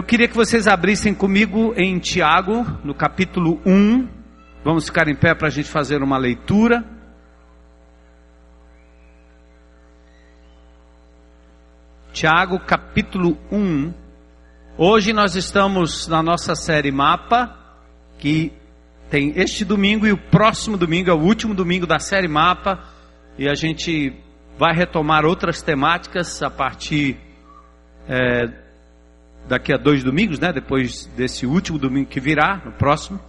Eu queria que vocês abrissem comigo em Tiago, no capítulo 1. Vamos ficar em pé para a gente fazer uma leitura. Tiago, capítulo 1. Hoje nós estamos na nossa série Mapa, que tem este domingo e o próximo domingo, é o último domingo da série Mapa, e a gente vai retomar outras temáticas a partir é, daqui a dois domingos, né? Depois desse último domingo que virá, no próximo.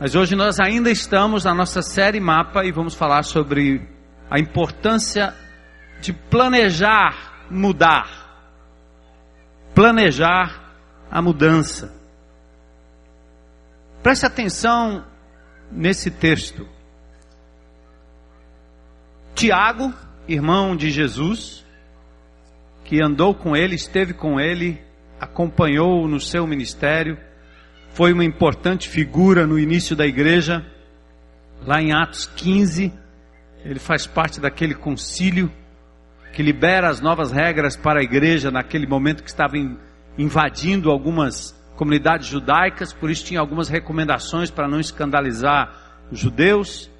Mas hoje nós ainda estamos na nossa série Mapa e vamos falar sobre a importância de planejar mudar. Planejar a mudança. Preste atenção nesse texto. Tiago, irmão de Jesus, que andou com ele, esteve com ele, acompanhou no seu ministério, foi uma importante figura no início da igreja, lá em Atos 15, ele faz parte daquele concílio que libera as novas regras para a igreja naquele momento que estava invadindo algumas comunidades judaicas, por isso tinha algumas recomendações para não escandalizar os judeus.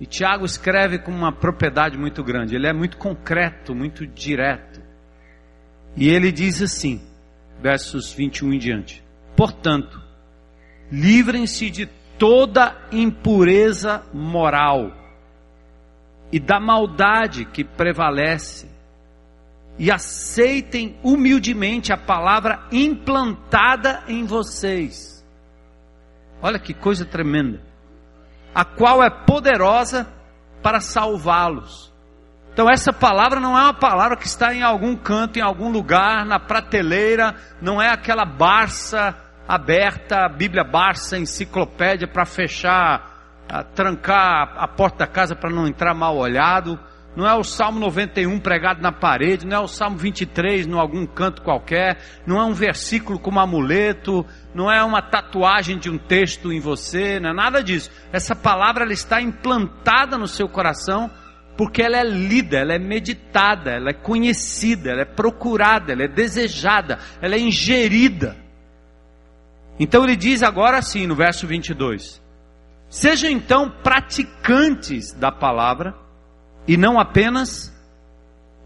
E Tiago escreve com uma propriedade muito grande, ele é muito concreto, muito direto. E ele diz assim, versos 21 em diante: Portanto, livrem-se de toda impureza moral e da maldade que prevalece, e aceitem humildemente a palavra implantada em vocês. Olha que coisa tremenda. A qual é poderosa para salvá-los. Então, essa palavra não é uma palavra que está em algum canto, em algum lugar, na prateleira, não é aquela Barça aberta, Bíblia Barça, enciclopédia para fechar a trancar a porta da casa para não entrar mal olhado. Não é o Salmo 91 pregado na parede, não é o Salmo 23 em algum canto qualquer, não é um versículo como amuleto, não é uma tatuagem de um texto em você, não é nada disso. Essa palavra ela está implantada no seu coração porque ela é lida, ela é meditada, ela é conhecida, ela é procurada, ela é desejada, ela é ingerida. Então ele diz agora assim no verso 22: Sejam então praticantes da palavra e não apenas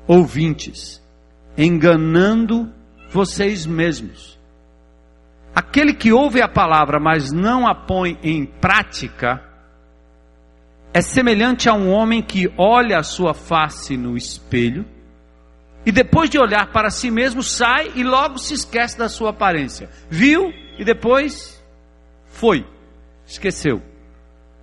ouvintes, enganando vocês mesmos. Aquele que ouve a palavra, mas não a põe em prática, é semelhante a um homem que olha a sua face no espelho e depois de olhar para si mesmo sai e logo se esquece da sua aparência. Viu e depois foi, esqueceu.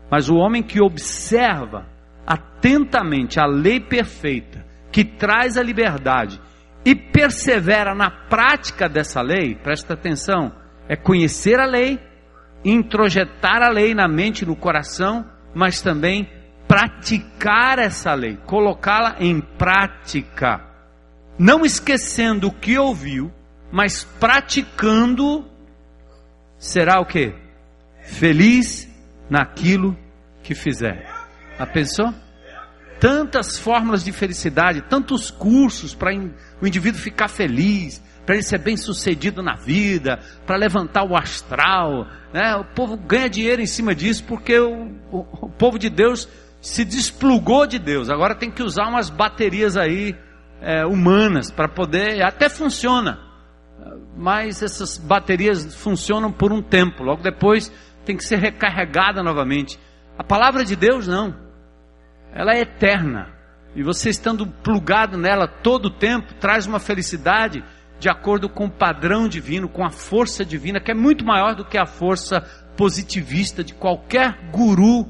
Mas o homem que observa atentamente a lei perfeita, que traz a liberdade, e persevera na prática dessa lei, presta atenção, é conhecer a lei, introjetar a lei na mente e no coração, mas também praticar essa lei, colocá-la em prática, não esquecendo o que ouviu, mas praticando, será o que? Feliz naquilo que fizer. A pensou? Tantas fórmulas de felicidade, tantos cursos para o indivíduo ficar feliz, para ele ser bem sucedido na vida, para levantar o astral. Né? O povo ganha dinheiro em cima disso porque o, o, o povo de Deus se desplugou de Deus. Agora tem que usar umas baterias aí é, humanas para poder. Até funciona, mas essas baterias funcionam por um tempo. Logo depois tem que ser recarregada novamente. A palavra de Deus não. Ela é eterna. E você estando plugado nela todo o tempo, traz uma felicidade de acordo com o padrão divino, com a força divina, que é muito maior do que a força positivista de qualquer guru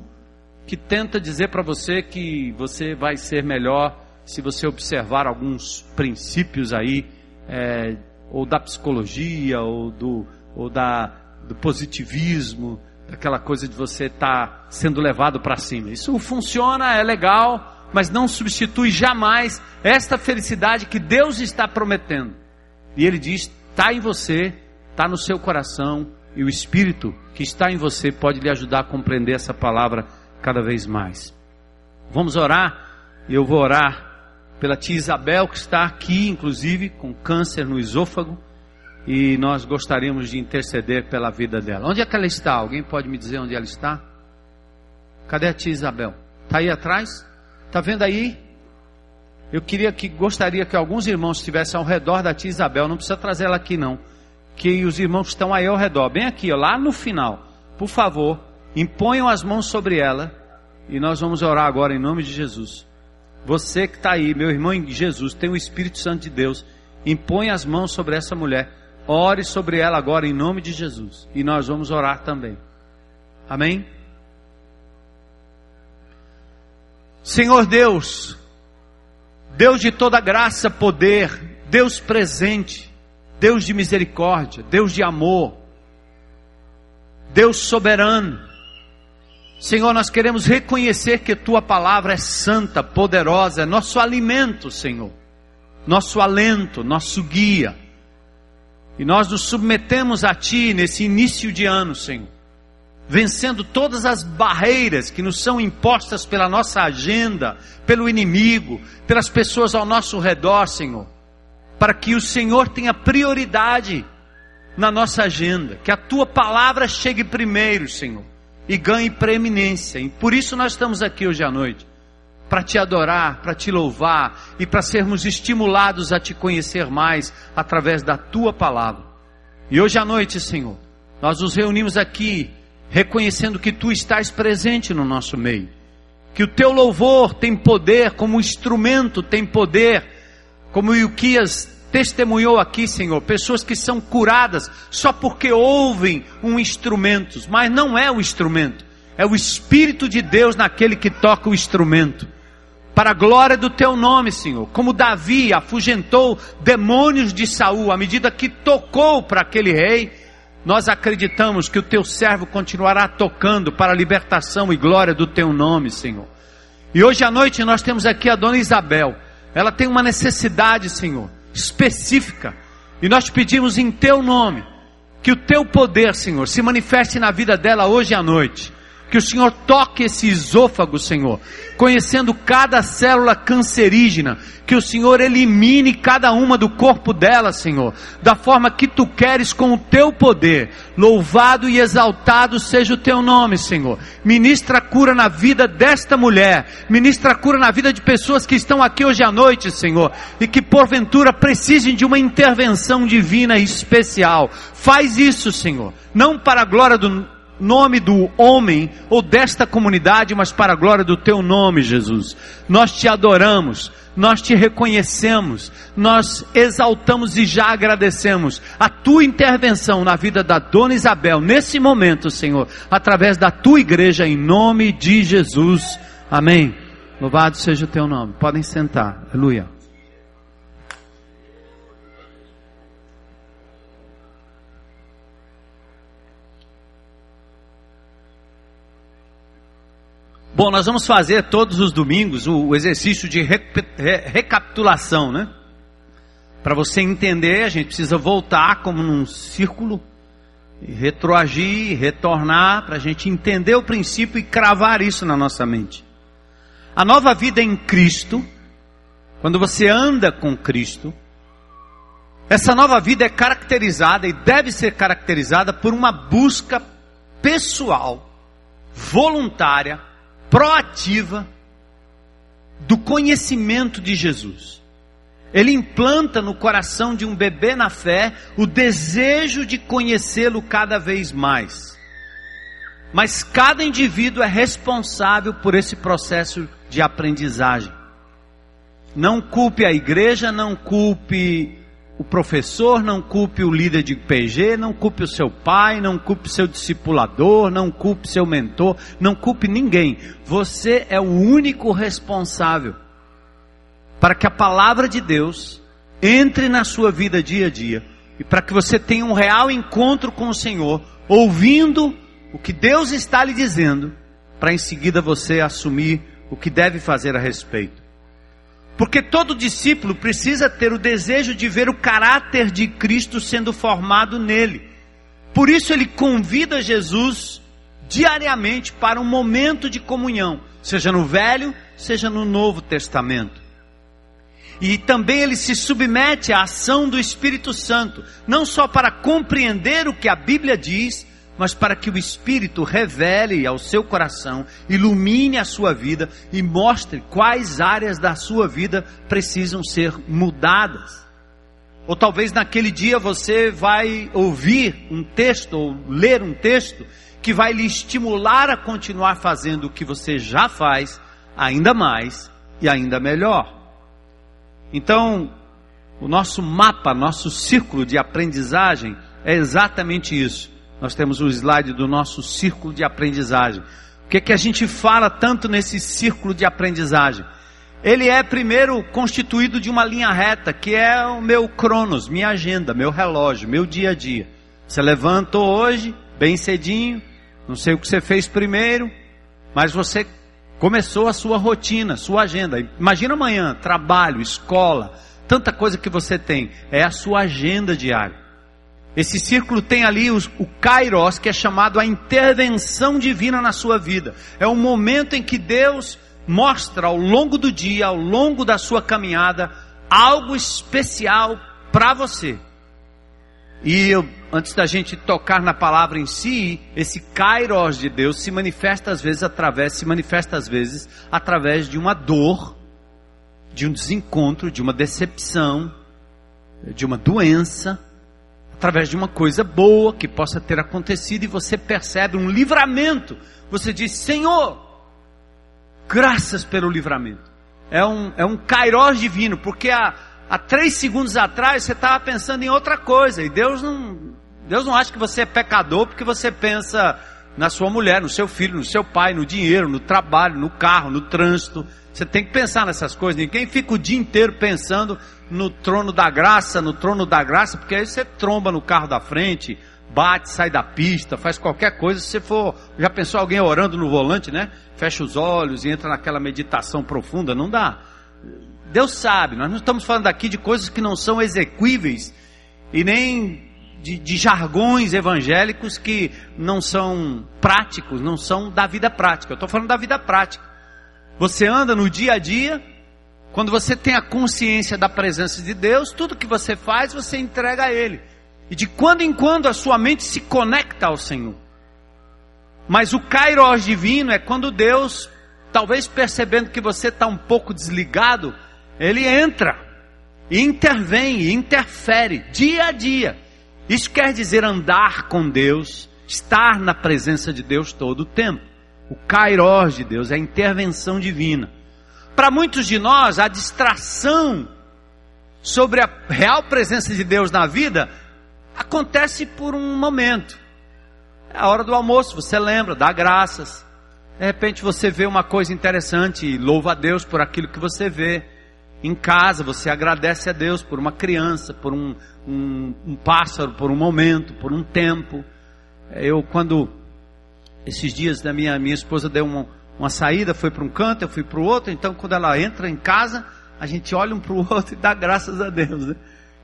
que tenta dizer para você que você vai ser melhor se você observar alguns princípios aí, é, ou da psicologia, ou do, ou da, do positivismo, aquela coisa de você estar tá sendo levado para cima. Isso funciona, é legal, mas não substitui jamais esta felicidade que Deus está prometendo. E Ele diz: está em você, está no seu coração, e o Espírito que está em você pode lhe ajudar a compreender essa palavra cada vez mais. Vamos orar, e eu vou orar pela tia Isabel, que está aqui, inclusive, com câncer no esôfago. e nós gostaríamos de interceder pela vida dela. Onde é que ela está? Alguém pode me dizer onde ela está? Cadê a tia Isabel? Está aí atrás? Está vendo aí? Eu queria que gostaria que alguns irmãos estivessem ao redor da tia Isabel. Não precisa trazer ela aqui não. Que os irmãos estão aí ao redor, bem aqui, ó, lá no final. Por favor, imponham as mãos sobre ela e nós vamos orar agora em nome de Jesus. Você que está aí, meu irmão em Jesus, tem o Espírito Santo de Deus. Impõe as mãos sobre essa mulher. Ore sobre ela agora em nome de Jesus. E nós vamos orar também. Amém? Senhor Deus, Deus de toda graça, poder, Deus presente, Deus de misericórdia, Deus de amor, Deus soberano. Senhor, nós queremos reconhecer que tua palavra é santa, poderosa, é nosso alimento, Senhor, nosso alento, nosso guia. E nós nos submetemos a Ti nesse início de ano, Senhor, vencendo todas as barreiras que nos são impostas pela nossa agenda, pelo inimigo, pelas pessoas ao nosso redor, Senhor, para que o Senhor tenha prioridade na nossa agenda, que a Tua palavra chegue primeiro, Senhor, e ganhe preeminência. E por isso nós estamos aqui hoje à noite. Para te adorar, para te louvar. E para sermos estimulados a te conhecer mais através da tua palavra. E hoje à noite, Senhor, nós nos reunimos aqui reconhecendo que tu estás presente no nosso meio, que o teu louvor tem poder, como instrumento tem poder, como o Ilquias testemunhou aqui, Senhor, pessoas que são curadas só porque ouvem um instrumento, mas não é o instrumento, é o Espírito de Deus naquele que toca o instrumento. Para a glória do teu nome, Senhor. Como Davi afugentou demônios de Saul à medida que tocou para aquele rei, nós acreditamos que o teu servo continuará tocando para a libertação e glória do teu nome, Senhor. E hoje à noite nós temos aqui a dona Isabel. Ela tem uma necessidade, Senhor, específica. E nós pedimos em teu nome que o teu poder, Senhor, se manifeste na vida dela hoje à noite que o Senhor toque esse esôfago, Senhor, conhecendo cada célula cancerígena, que o Senhor elimine cada uma do corpo dela, Senhor, da forma que tu queres com o teu poder. Louvado e exaltado seja o teu nome, Senhor. Ministra cura na vida desta mulher, ministra cura na vida de pessoas que estão aqui hoje à noite, Senhor, e que porventura precisem de uma intervenção divina especial. Faz isso, Senhor, não para a glória do nome do homem ou desta comunidade, mas para a glória do teu nome, Jesus. Nós te adoramos, nós te reconhecemos, nós exaltamos e já agradecemos a tua intervenção na vida da dona Isabel nesse momento, Senhor, através da tua igreja, em nome de Jesus. Amém. Louvado seja o teu nome. Podem sentar. Aleluia. Bom, nós vamos fazer todos os domingos o exercício de re re recapitulação, né? Para você entender, a gente precisa voltar como num círculo, retroagir, retornar, para a gente entender o princípio e cravar isso na nossa mente. A nova vida em Cristo, quando você anda com Cristo, essa nova vida é caracterizada e deve ser caracterizada por uma busca pessoal, voluntária, proativa do conhecimento de Jesus. Ele implanta no coração de um bebê na fé o desejo de conhecê-lo cada vez mais. Mas cada indivíduo é responsável por esse processo de aprendizagem. Não culpe a igreja, não culpe o professor, não culpe o líder de PG, não culpe o seu pai, não culpe seu discipulador, não culpe seu mentor, não culpe ninguém. Você é o único responsável para que a palavra de Deus entre na sua vida dia a dia e para que você tenha um real encontro com o Senhor, ouvindo o que Deus está lhe dizendo, para em seguida você assumir o que deve fazer a respeito. Porque todo discípulo precisa ter o desejo de ver o caráter de Cristo sendo formado nele. Por isso ele convida Jesus diariamente para um momento de comunhão, seja no Velho, seja no Novo Testamento. E também ele se submete à ação do Espírito Santo, não só para compreender o que a Bíblia diz, mas para que o Espírito revele ao seu coração, ilumine a sua vida e mostre quais áreas da sua vida precisam ser mudadas. Ou talvez naquele dia você vai ouvir um texto ou ler um texto que vai lhe estimular a continuar fazendo o que você já faz, ainda mais e ainda melhor. Então, o nosso mapa, nosso círculo de aprendizagem é exatamente isso. Nós temos o slide do nosso círculo de aprendizagem. O que, é que a gente fala tanto nesse círculo de aprendizagem? Ele é primeiro constituído de uma linha reta, que é o meu cronos, minha agenda, meu relógio, meu dia a dia. Você levantou hoje, bem cedinho, não sei o que você fez primeiro, mas você começou a sua rotina, sua agenda. Imagina amanhã, trabalho, escola, tanta coisa que você tem. É a sua agenda diária. Esse círculo tem ali os, o kairos, que é chamado a intervenção divina na sua vida. É o momento em que Deus mostra ao longo do dia, ao longo da sua caminhada, algo especial para você. E eu, antes da gente tocar na palavra em si, esse kairos de Deus se manifesta às vezes através, se manifesta às vezes através de uma dor, de um desencontro, de uma decepção, de uma doença através de uma coisa boa que possa ter acontecido e você percebe um livramento. Você diz: Senhor, graças pelo livramento. É um, é um kairós divino, porque há, há três segundos atrás você estava pensando em outra coisa e Deus não, Deus não acha que você é pecador porque você pensa na sua mulher, no seu filho, no seu pai, no dinheiro, no trabalho, no carro, no trânsito. Você tem que pensar nessas coisas. Ninguém fica o dia inteiro pensando no trono da graça, no trono da graça, porque aí você tromba no carro da frente, bate, sai da pista, faz qualquer coisa. Se você for, já pensou alguém orando no volante, né? Fecha os olhos e entra naquela meditação profunda, não dá. Deus sabe, nós não estamos falando aqui de coisas que não são execuíveis e nem de, de, jargões evangélicos que não são práticos, não são da vida prática. Eu estou falando da vida prática. Você anda no dia a dia, quando você tem a consciência da presença de Deus, tudo que você faz, você entrega a Ele. E de quando em quando a sua mente se conecta ao Senhor. Mas o kairos divino é quando Deus, talvez percebendo que você está um pouco desligado, Ele entra, e intervém, e interfere, dia a dia. Isso quer dizer andar com Deus, estar na presença de Deus todo o tempo. O kairos de Deus é a intervenção divina. Para muitos de nós, a distração sobre a real presença de Deus na vida acontece por um momento. É a hora do almoço, você lembra, dá graças. De repente você vê uma coisa interessante e louva a Deus por aquilo que você vê. Em casa você agradece a Deus por uma criança, por um, um, um pássaro, por um momento, por um tempo. Eu quando esses dias da minha minha esposa deu uma, uma saída, foi para um canto, eu fui para o outro. Então, quando ela entra em casa, a gente olha um para o outro e dá graças a Deus. Né?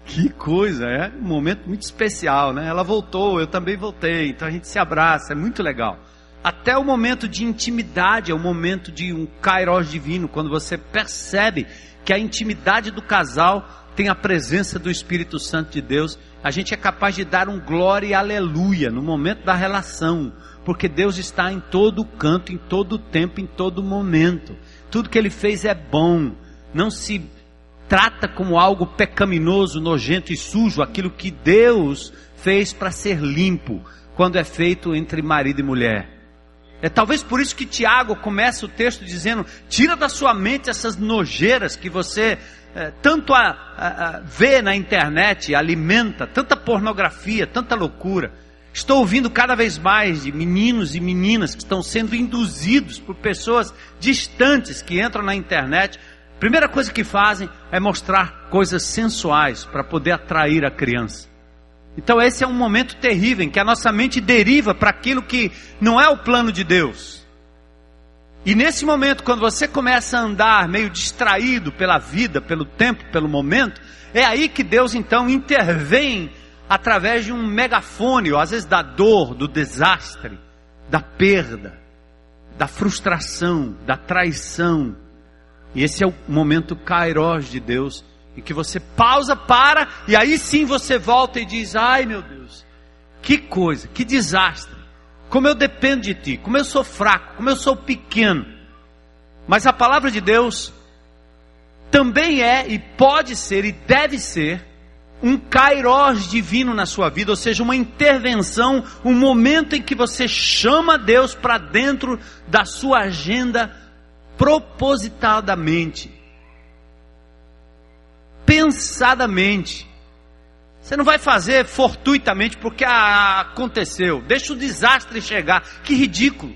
Que coisa, é um momento muito especial, né? Ela voltou, eu também voltei, então a gente se abraça, é muito legal. Até o momento de intimidade é o momento de um kairos divino, quando você percebe que a intimidade do casal tem a presença do Espírito Santo de Deus, a gente é capaz de dar um glória e aleluia no momento da relação, porque Deus está em todo canto, em todo tempo, em todo momento. Tudo que Ele fez é bom. Não se trata como algo pecaminoso, nojento e sujo aquilo que Deus fez para ser limpo, quando é feito entre marido e mulher. É talvez por isso que Tiago começa o texto dizendo: tira da sua mente essas nojeiras que você é, tanto a, a, a vê na internet, alimenta, tanta pornografia, tanta loucura. Estou ouvindo cada vez mais de meninos e meninas que estão sendo induzidos por pessoas distantes que entram na internet. Primeira coisa que fazem é mostrar coisas sensuais para poder atrair a criança. Então esse é um momento terrível em que a nossa mente deriva para aquilo que não é o plano de Deus. E nesse momento, quando você começa a andar meio distraído pela vida, pelo tempo, pelo momento, é aí que Deus então intervém através de um megafone, ou às vezes da dor, do desastre, da perda, da frustração, da traição, E esse é o momento kairos de Deus, em que você pausa, para, e aí sim você volta e diz: Ai meu Deus, que coisa, que desastre. Como eu dependo de ti, como eu sou fraco, como eu sou pequeno. Mas a palavra de Deus também é e pode ser e deve ser um kairós divino na sua vida, ou seja, uma intervenção, um momento em que você chama Deus para dentro da sua agenda propositadamente, pensadamente. Você não vai fazer fortuitamente porque ah, aconteceu. Deixa o desastre chegar. Que ridículo.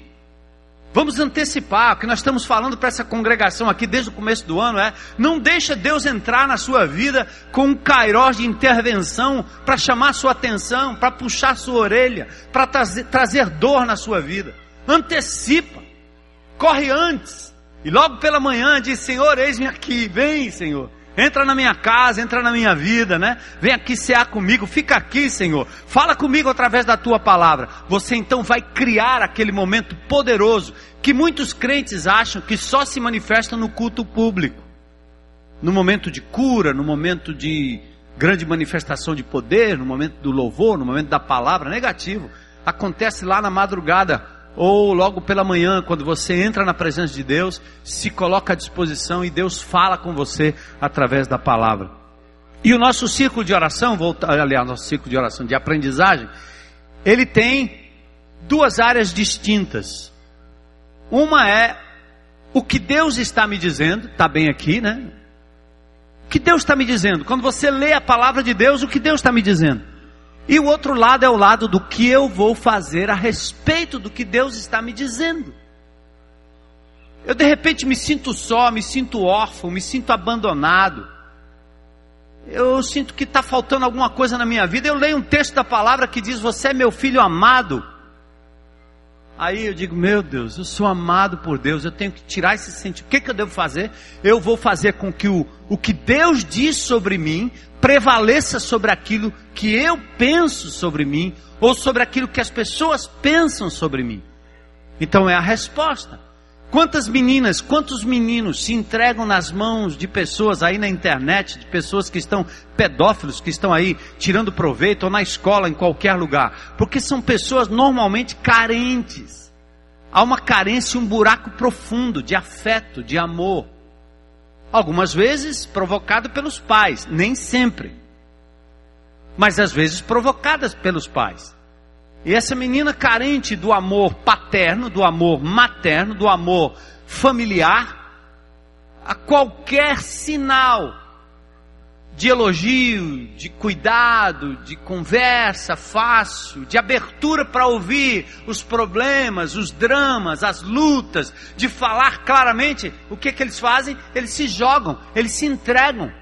Vamos antecipar, o que nós estamos falando para essa congregação aqui desde o começo do ano é: não deixa Deus entrar na sua vida com um cairós de intervenção para chamar sua atenção, para puxar sua orelha, para trazer, trazer dor na sua vida. Antecipa, corre antes, e logo pela manhã diz: Senhor, eis-me aqui, vem, Senhor. Entra na minha casa, entra na minha vida, né? Vem aqui cear comigo, fica aqui, Senhor. Fala comigo através da tua palavra. Você então vai criar aquele momento poderoso que muitos crentes acham que só se manifesta no culto público. No momento de cura, no momento de grande manifestação de poder, no momento do louvor, no momento da palavra, negativo. Acontece lá na madrugada, ou logo pela manhã, quando você entra na presença de Deus, se coloca à disposição e Deus fala com você através da palavra. E o nosso ciclo de oração, aliás, nosso ciclo de oração de aprendizagem, ele tem duas áreas distintas. Uma é o que Deus está me dizendo, está bem aqui, né? O que Deus está me dizendo? Quando você lê a palavra de Deus, o que Deus está me dizendo? E o outro lado é o lado do que eu vou fazer a respeito do que Deus está me dizendo. Eu de repente me sinto só, me sinto órfão, me sinto abandonado. Eu sinto que está faltando alguma coisa na minha vida. Eu leio um texto da palavra que diz: Você é meu filho amado. Aí eu digo: Meu Deus, eu sou amado por Deus. Eu tenho que tirar esse sentimento. O que, que eu devo fazer? Eu vou fazer com que o, o que Deus diz sobre mim prevaleça sobre aquilo que eu penso sobre mim, ou sobre aquilo que as pessoas pensam sobre mim. Então é a resposta. Quantas meninas, quantos meninos se entregam nas mãos de pessoas aí na internet, de pessoas que estão pedófilos, que estão aí tirando proveito, ou na escola, em qualquer lugar? Porque são pessoas normalmente carentes. Há uma carência, um buraco profundo de afeto, de amor. Algumas vezes provocado pelos pais, nem sempre. Mas às vezes provocadas pelos pais. E essa menina carente do amor paterno, do amor materno, do amor familiar, a qualquer sinal de elogio, de cuidado, de conversa fácil, de abertura para ouvir os problemas, os dramas, as lutas, de falar claramente, o que, que eles fazem? Eles se jogam, eles se entregam.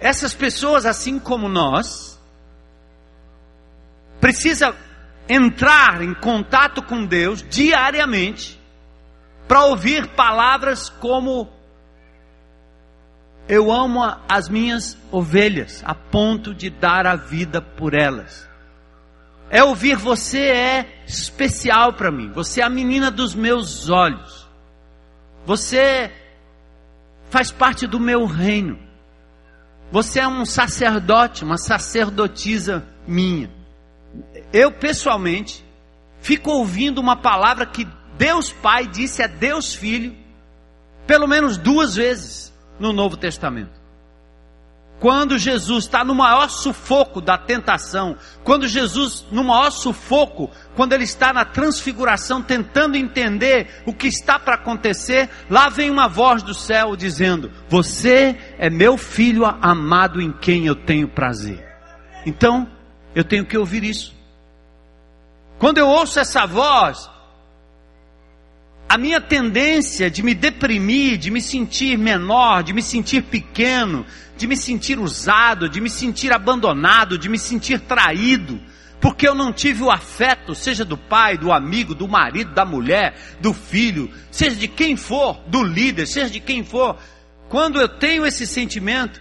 Essas pessoas, assim como nós, precisa entrar em contato com Deus diariamente para ouvir palavras como eu amo as minhas ovelhas a ponto de dar a vida por elas. É ouvir você é especial para mim. Você é a menina dos meus olhos. Você faz parte do meu reino. Você é um sacerdote, uma sacerdotisa minha. Eu pessoalmente fico ouvindo uma palavra que Deus Pai disse a Deus Filho pelo menos duas vezes no Novo Testamento. Quando Jesus está no maior sufoco da tentação, quando Jesus, no maior sufoco, quando ele está na transfiguração, tentando entender o que está para acontecer, lá vem uma voz do céu dizendo: Você é meu filho amado em quem eu tenho prazer. Então, eu tenho que ouvir isso. Quando eu ouço essa voz, a minha tendência de me deprimir, de me sentir menor, de me sentir pequeno, de me sentir usado, de me sentir abandonado, de me sentir traído, porque eu não tive o afeto, seja do pai, do amigo, do marido, da mulher, do filho, seja de quem for, do líder, seja de quem for. Quando eu tenho esse sentimento,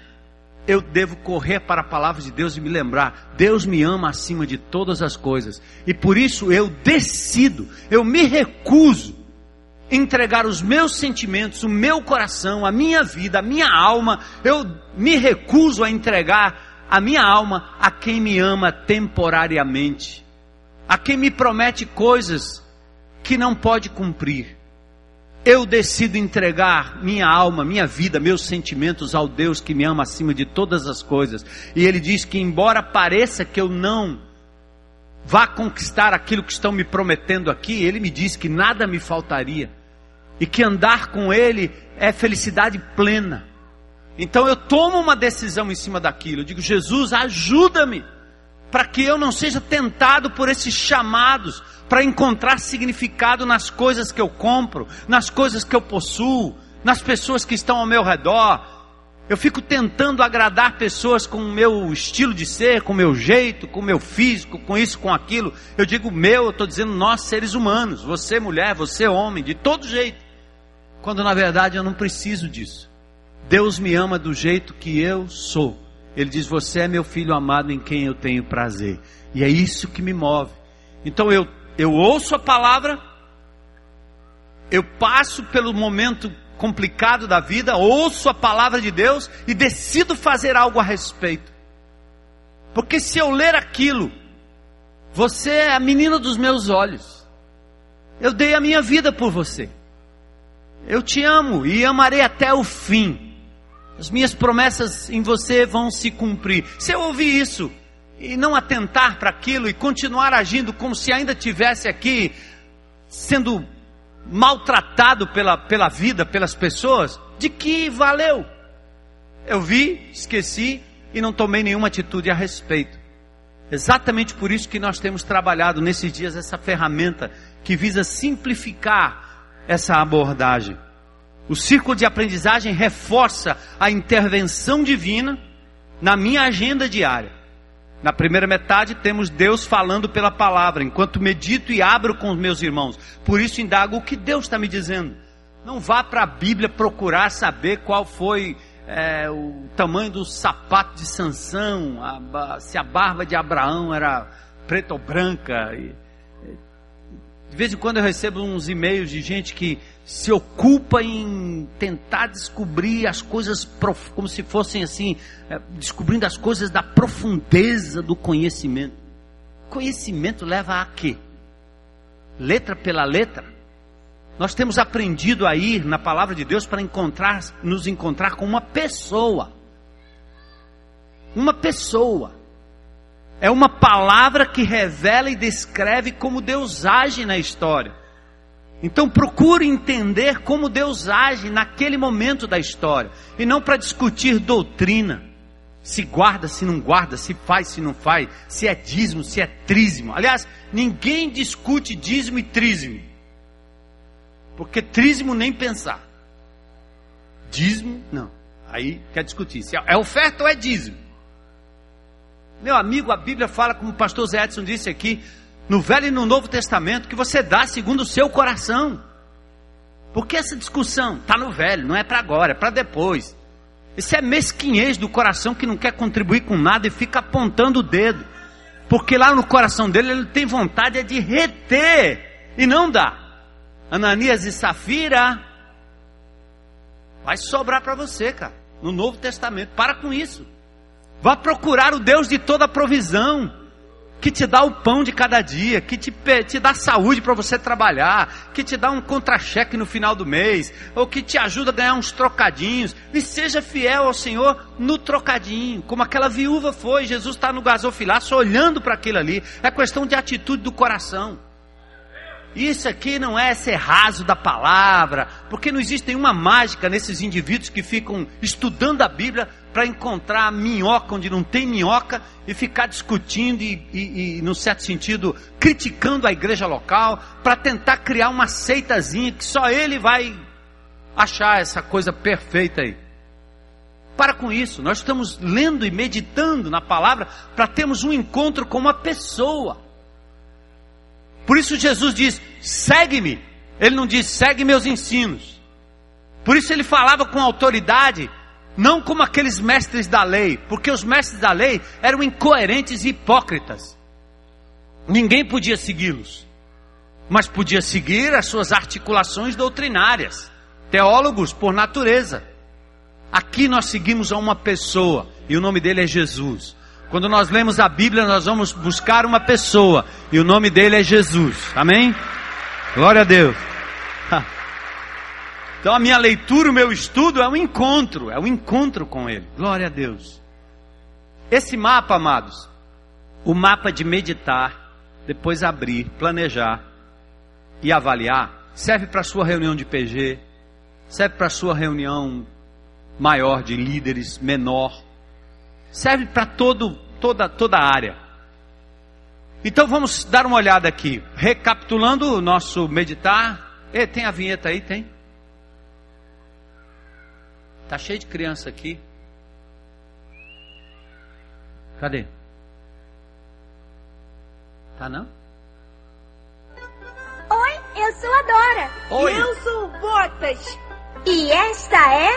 eu devo correr para a palavra de Deus e me lembrar: Deus me ama acima de todas as coisas, e por isso eu decido, eu me recuso entregar os meus sentimentos, o meu coração, a minha vida, a minha alma, eu me recuso a entregar a minha alma a quem me ama temporariamente, a quem me promete coisas que não pode cumprir. Eu decido entregar minha alma, minha vida, meus sentimentos ao Deus que me ama acima de todas as coisas. E Ele diz que, embora pareça que eu não vá conquistar aquilo que estão me prometendo aqui, Ele me diz que nada me faltaria. E que andar com Ele é felicidade plena. Então eu tomo uma decisão em cima daquilo. Eu digo, Jesus, ajuda-me para que eu não seja tentado por esses chamados para encontrar significado nas coisas que eu compro, nas coisas que eu possuo, nas pessoas que estão ao meu redor. Eu fico tentando agradar pessoas com o meu estilo de ser, com o meu jeito, com o meu físico, com isso, com aquilo. Eu digo meu, eu estou dizendo nós seres humanos, você mulher, você homem, de todo jeito. Quando na verdade eu não preciso disso. Deus me ama do jeito que eu sou. Ele diz: Você é meu filho amado em quem eu tenho prazer. E é isso que me move. Então eu eu ouço a palavra, eu passo pelo momento complicado da vida, ouço a palavra de Deus e decido fazer algo a respeito. Porque se eu ler aquilo, você é a menina dos meus olhos. Eu dei a minha vida por você. Eu te amo e amarei até o fim. As minhas promessas em você vão se cumprir. Se eu ouvir isso, e não atentar para aquilo e continuar agindo como se ainda tivesse aqui sendo maltratado pela, pela vida, pelas pessoas, de que valeu? Eu vi, esqueci e não tomei nenhuma atitude a respeito. Exatamente por isso que nós temos trabalhado nesses dias essa ferramenta que visa simplificar essa abordagem. O círculo de aprendizagem reforça a intervenção divina na minha agenda diária. Na primeira metade temos Deus falando pela palavra, enquanto medito e abro com os meus irmãos. Por isso indago o que Deus está me dizendo. Não vá para a Bíblia procurar saber qual foi é, o tamanho do sapato de Sansão, a, se a barba de Abraão era preta ou branca. E, de vez em quando eu recebo uns e-mails de gente que se ocupa em tentar descobrir as coisas como se fossem assim, é, descobrindo as coisas da profundeza do conhecimento. Conhecimento leva a quê? Letra pela letra. Nós temos aprendido a ir na palavra de Deus para encontrar, nos encontrar com uma pessoa. Uma pessoa. É uma palavra que revela e descreve como Deus age na história. Então procure entender como Deus age naquele momento da história. E não para discutir doutrina. Se guarda, se não guarda, se faz, se não faz, se é dízimo, se é trízimo. Aliás, ninguém discute dízimo e trízimo. Porque trízimo nem pensar. Dízimo, não. Aí quer discutir. Se é oferta ou é dízimo? Meu amigo, a Bíblia fala, como o pastor Zé Edson disse aqui, no Velho e no Novo Testamento, que você dá segundo o seu coração. Por que essa discussão? Está no Velho, não é para agora, é para depois. Isso é mesquinhez do coração que não quer contribuir com nada e fica apontando o dedo. Porque lá no coração dele ele tem vontade de reter e não dá. Ananias e Safira vai sobrar para você, cara, no Novo Testamento. Para com isso. Vá procurar o Deus de toda provisão, que te dá o pão de cada dia, que te, te dá saúde para você trabalhar, que te dá um contra-cheque no final do mês, ou que te ajuda a ganhar uns trocadinhos, e seja fiel ao Senhor no trocadinho, como aquela viúva foi. Jesus está no gasofilaço olhando para aquilo ali, é questão de atitude do coração. Isso aqui não é ser raso da palavra, porque não existe nenhuma mágica nesses indivíduos que ficam estudando a Bíblia para encontrar minhoca onde não tem minhoca e ficar discutindo e, e, e, no certo sentido, criticando a igreja local para tentar criar uma seitazinha que só ele vai achar essa coisa perfeita aí. Para com isso, nós estamos lendo e meditando na palavra para termos um encontro com uma pessoa. Por isso Jesus diz: segue-me. Ele não diz: segue meus ensinos. Por isso ele falava com autoridade, não como aqueles mestres da lei, porque os mestres da lei eram incoerentes e hipócritas. Ninguém podia segui-los. mas podia seguir as suas articulações doutrinárias. Teólogos por natureza. Aqui nós seguimos a uma pessoa e o nome dele é Jesus. Quando nós lemos a Bíblia, nós vamos buscar uma pessoa e o nome dele é Jesus. Amém? Glória a Deus. Então a minha leitura, o meu estudo é um encontro, é um encontro com ele. Glória a Deus. Esse mapa, amados, o mapa de meditar, depois abrir, planejar e avaliar, serve para sua reunião de PG, serve para sua reunião maior de líderes, menor, serve para todo, toda, toda a área. Então vamos dar uma olhada aqui, recapitulando o nosso meditar. E, tem a vinheta aí? Tem? Tá cheio de criança aqui. Cadê? Tá não? Oi, eu sou a Dora. Oi. Eu sou o Botas. E esta é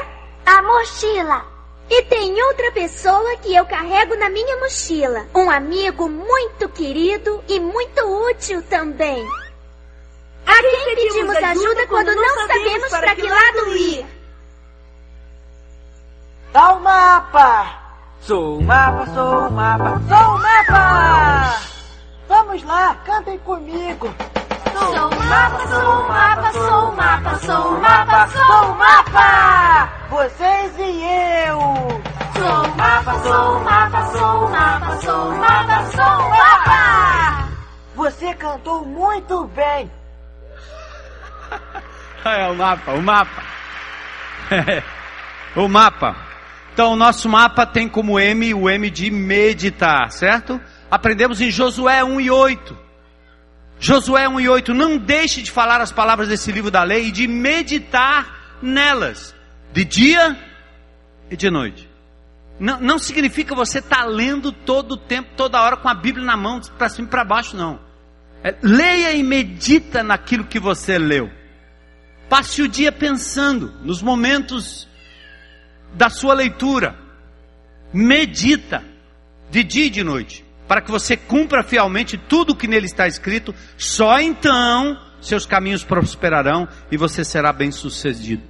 a mochila. E tem outra pessoa que eu carrego na minha mochila. Um amigo muito querido e muito útil também. A quem pedimos ajuda quando não sabemos para que lado ir. Dá o mapa. Sou o mapa, sou o mapa, sou o mapa. Vamos lá, cantem comigo. Sou o mapa, sou o mapa, sou o mapa, sou o mapa, sou o mapa. Vocês e eu. Sou o mapa, sou o mapa, sou o mapa, sou o mapa, sou o mapa. Você cantou muito bem. É o mapa, o mapa. o mapa. Então, o nosso mapa tem como M o M de meditar, certo? Aprendemos em Josué 1 e 8. Josué 1 e 8. Não deixe de falar as palavras desse livro da lei e de meditar nelas, de dia e de noite. Não, não significa você estar tá lendo todo o tempo, toda hora com a Bíblia na mão, para cima e para baixo, não. É, leia e medita naquilo que você leu. Passe o dia pensando nos momentos da sua leitura. Medita de dia e de noite, para que você cumpra fielmente tudo o que nele está escrito, só então seus caminhos prosperarão e você será bem-sucedido.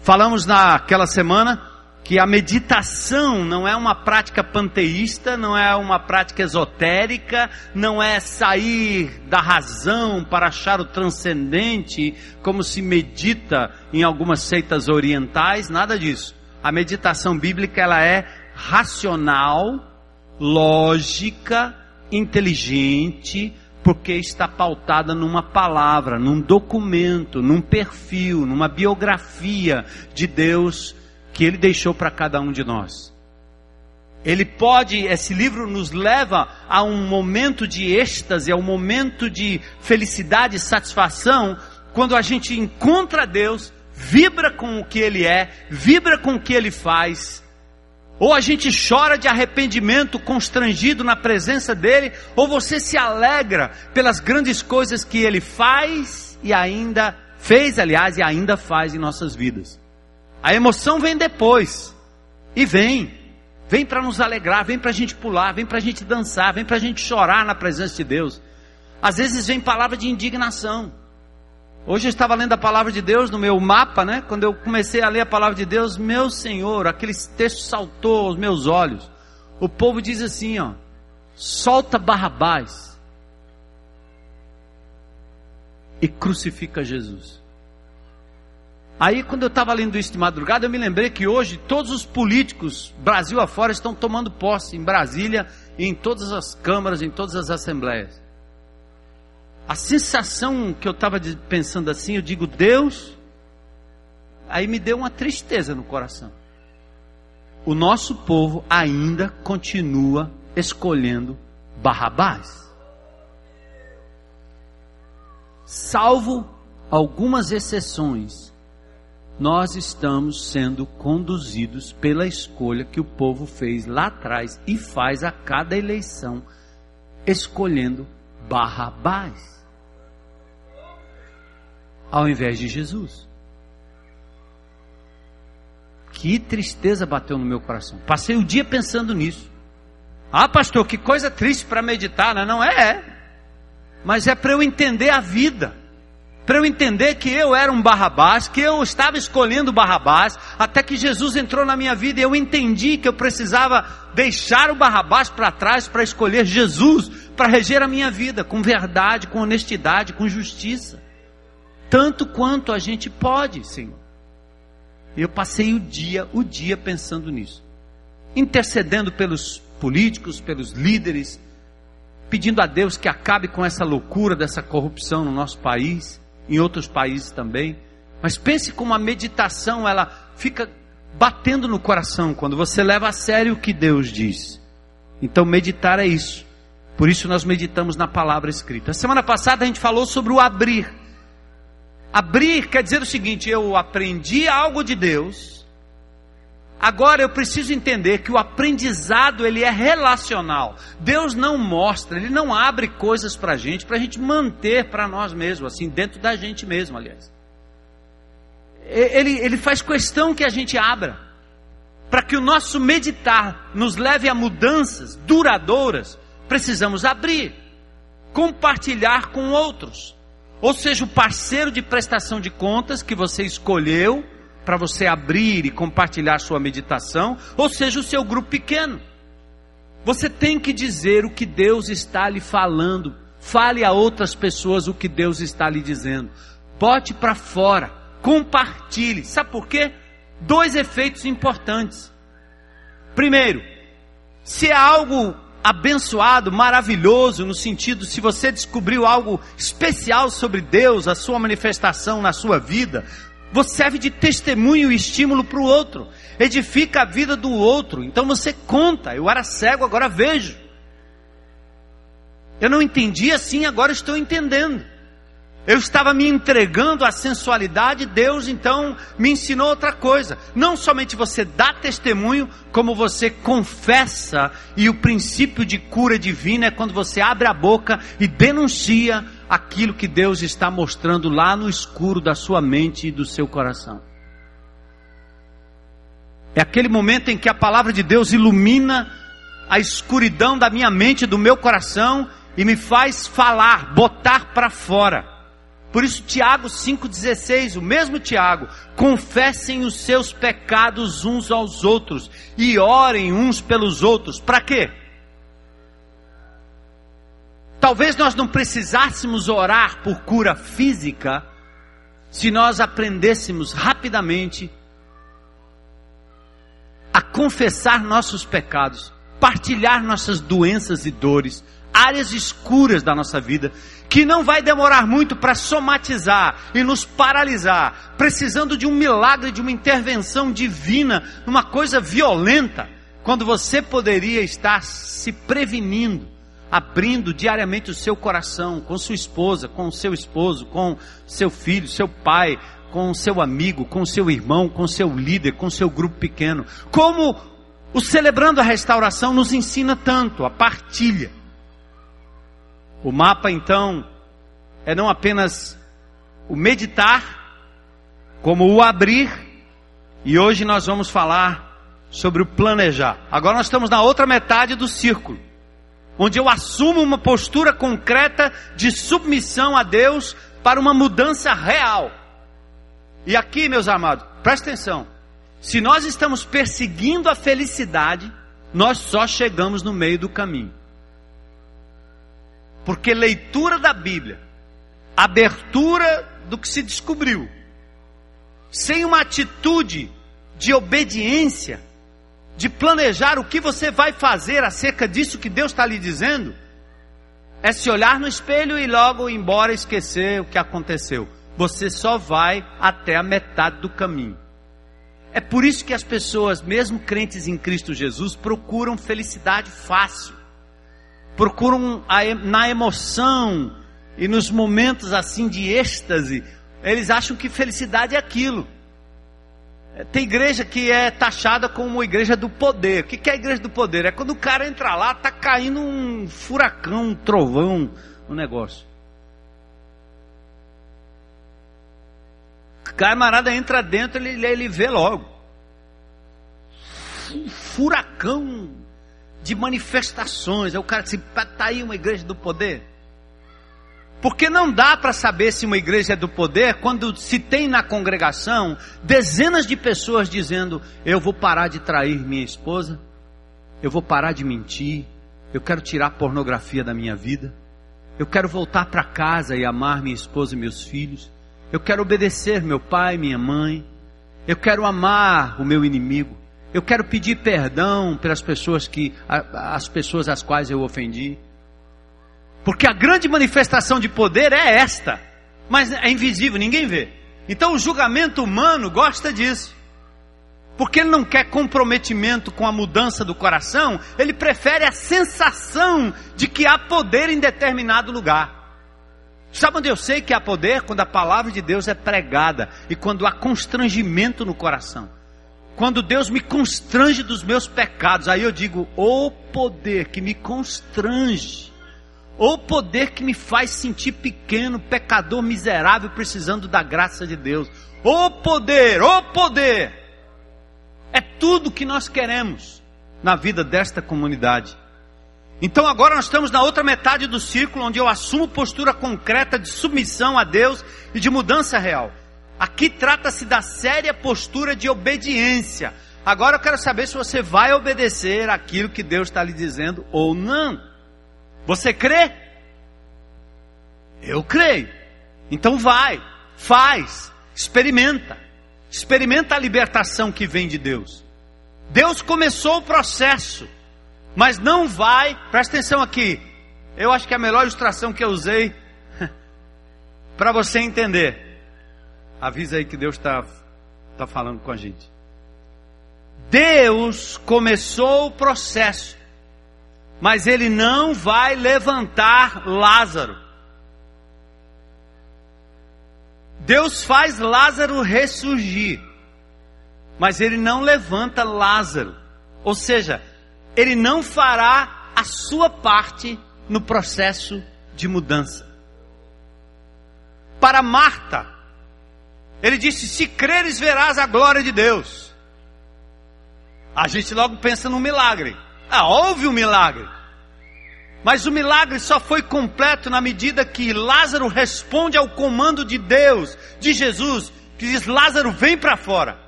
Falamos naquela semana que a meditação não é uma prática panteísta, não é uma prática esotérica, não é sair da razão para achar o transcendente, como se medita em algumas seitas orientais, nada disso. A meditação bíblica ela é racional, lógica, inteligente, porque está pautada numa palavra, num documento, num perfil, numa biografia de Deus que ele deixou para cada um de nós. Ele pode, esse livro nos leva a um momento de êxtase, a um momento de felicidade e satisfação, quando a gente encontra Deus vibra com o que ele é, vibra com o que ele faz. Ou a gente chora de arrependimento, constrangido na presença dele, ou você se alegra pelas grandes coisas que ele faz e ainda fez, aliás, e ainda faz em nossas vidas. A emoção vem depois. E vem. Vem para nos alegrar, vem para a gente pular, vem para a gente dançar, vem para a gente chorar na presença de Deus. Às vezes vem palavra de indignação. Hoje eu estava lendo a palavra de Deus no meu mapa, né? Quando eu comecei a ler a palavra de Deus, meu Senhor, aquele texto saltou aos meus olhos. O povo diz assim, ó: solta Barrabás e crucifica Jesus. Aí, quando eu estava lendo isso de madrugada, eu me lembrei que hoje todos os políticos, Brasil afora, estão tomando posse em Brasília, em todas as câmaras, em todas as assembleias. A sensação que eu estava pensando assim, eu digo, Deus, aí me deu uma tristeza no coração. O nosso povo ainda continua escolhendo Barrabás. Salvo algumas exceções, nós estamos sendo conduzidos pela escolha que o povo fez lá atrás e faz a cada eleição, escolhendo Barrabás ao invés de Jesus. Que tristeza bateu no meu coração. Passei o dia pensando nisso. Ah, pastor, que coisa triste para meditar, né? não é? mas é para eu entender a vida. Para eu entender que eu era um Barrabás, que eu estava escolhendo Barrabás, até que Jesus entrou na minha vida e eu entendi que eu precisava deixar o Barrabás para trás para escolher Jesus, para reger a minha vida com verdade, com honestidade, com justiça. Tanto quanto a gente pode, Senhor. Eu passei o dia, o dia pensando nisso. Intercedendo pelos políticos, pelos líderes, pedindo a Deus que acabe com essa loucura dessa corrupção no nosso país, em outros países também. Mas pense como a meditação ela fica batendo no coração quando você leva a sério o que Deus diz. Então meditar é isso. Por isso nós meditamos na palavra escrita. semana passada a gente falou sobre o abrir. Abrir quer dizer o seguinte: eu aprendi algo de Deus, Agora eu preciso entender que o aprendizado ele é relacional. Deus não mostra, ele não abre coisas para a gente, para a gente manter para nós mesmos, assim, dentro da gente mesmo, aliás. Ele, ele faz questão que a gente abra, para que o nosso meditar nos leve a mudanças duradouras, precisamos abrir, compartilhar com outros. Ou seja, o parceiro de prestação de contas que você escolheu, para você abrir e compartilhar sua meditação, ou seja, o seu grupo pequeno. Você tem que dizer o que Deus está lhe falando. Fale a outras pessoas o que Deus está lhe dizendo. Bote para fora, compartilhe. Sabe por quê? Dois efeitos importantes. Primeiro, se é algo abençoado, maravilhoso, no sentido, se você descobriu algo especial sobre Deus, a sua manifestação na sua vida, você serve de testemunho e estímulo para o outro. Edifica a vida do outro. Então você conta. Eu era cego, agora vejo. Eu não entendi assim, agora estou entendendo. Eu estava me entregando à sensualidade, Deus então me ensinou outra coisa. Não somente você dá testemunho, como você confessa, e o princípio de cura divina é quando você abre a boca e denuncia aquilo que Deus está mostrando lá no escuro da sua mente e do seu coração. É aquele momento em que a palavra de Deus ilumina a escuridão da minha mente, do meu coração e me faz falar, botar para fora. Por isso, Tiago 5,16, o mesmo Tiago, confessem os seus pecados uns aos outros e orem uns pelos outros. Para quê? Talvez nós não precisássemos orar por cura física se nós aprendêssemos rapidamente a confessar nossos pecados, partilhar nossas doenças e dores, áreas escuras da nossa vida, que não vai demorar muito para somatizar e nos paralisar, precisando de um milagre, de uma intervenção divina, uma coisa violenta, quando você poderia estar se prevenindo abrindo diariamente o seu coração com sua esposa, com o seu esposo, com seu filho, seu pai, com seu amigo, com seu irmão, com seu líder, com seu grupo pequeno. Como o Celebrando a Restauração nos ensina tanto, a partilha. O mapa, então, é não apenas o meditar, como o abrir, e hoje nós vamos falar sobre o planejar. Agora nós estamos na outra metade do círculo onde eu assumo uma postura concreta de submissão a Deus para uma mudança real. E aqui, meus amados, presta atenção. Se nós estamos perseguindo a felicidade, nós só chegamos no meio do caminho. Porque leitura da Bíblia, abertura do que se descobriu, sem uma atitude de obediência, de planejar o que você vai fazer acerca disso que Deus está lhe dizendo, é se olhar no espelho e logo ir embora esquecer o que aconteceu. Você só vai até a metade do caminho. É por isso que as pessoas, mesmo crentes em Cristo Jesus, procuram felicidade fácil, procuram na emoção e nos momentos assim de êxtase, eles acham que felicidade é aquilo. Tem igreja que é taxada como igreja do poder. O que é a igreja do poder? É quando o cara entra lá, tá caindo um furacão, um trovão no negócio. O camarada entra dentro, ele, ele vê logo. Um furacão de manifestações. Aí o cara diz, tá aí uma igreja do poder. Porque não dá para saber se uma igreja é do poder quando se tem na congregação dezenas de pessoas dizendo: Eu vou parar de trair minha esposa, eu vou parar de mentir, eu quero tirar a pornografia da minha vida, eu quero voltar para casa e amar minha esposa e meus filhos, eu quero obedecer meu pai, minha mãe, eu quero amar o meu inimigo, eu quero pedir perdão pelas pessoas que as pessoas às quais eu ofendi. Porque a grande manifestação de poder é esta, mas é invisível, ninguém vê. Então o julgamento humano gosta disso. Porque ele não quer comprometimento com a mudança do coração, ele prefere a sensação de que há poder em determinado lugar. Sabe onde eu sei que há poder? Quando a palavra de Deus é pregada e quando há constrangimento no coração. Quando Deus me constrange dos meus pecados, aí eu digo: o poder que me constrange ou poder que me faz sentir pequeno, pecador miserável, precisando da graça de Deus. O poder, o poder. É tudo que nós queremos na vida desta comunidade. Então agora nós estamos na outra metade do círculo, onde eu assumo postura concreta de submissão a Deus e de mudança real. Aqui trata-se da séria postura de obediência. Agora eu quero saber se você vai obedecer aquilo que Deus está lhe dizendo ou não. Você crê? Eu creio. Então vai, faz, experimenta. Experimenta a libertação que vem de Deus. Deus começou o processo, mas não vai, presta atenção aqui. Eu acho que é a melhor ilustração que eu usei para você entender. Avisa aí que Deus está tá falando com a gente. Deus começou o processo, mas ele não vai levantar Lázaro. Deus faz Lázaro ressurgir, mas ele não levanta Lázaro. Ou seja, ele não fará a sua parte no processo de mudança. Para Marta, ele disse: Se creres, verás a glória de Deus. A gente logo pensa no milagre. Ah, houve um milagre. Mas o milagre só foi completo na medida que Lázaro responde ao comando de Deus, de Jesus, que diz: Lázaro, vem para fora.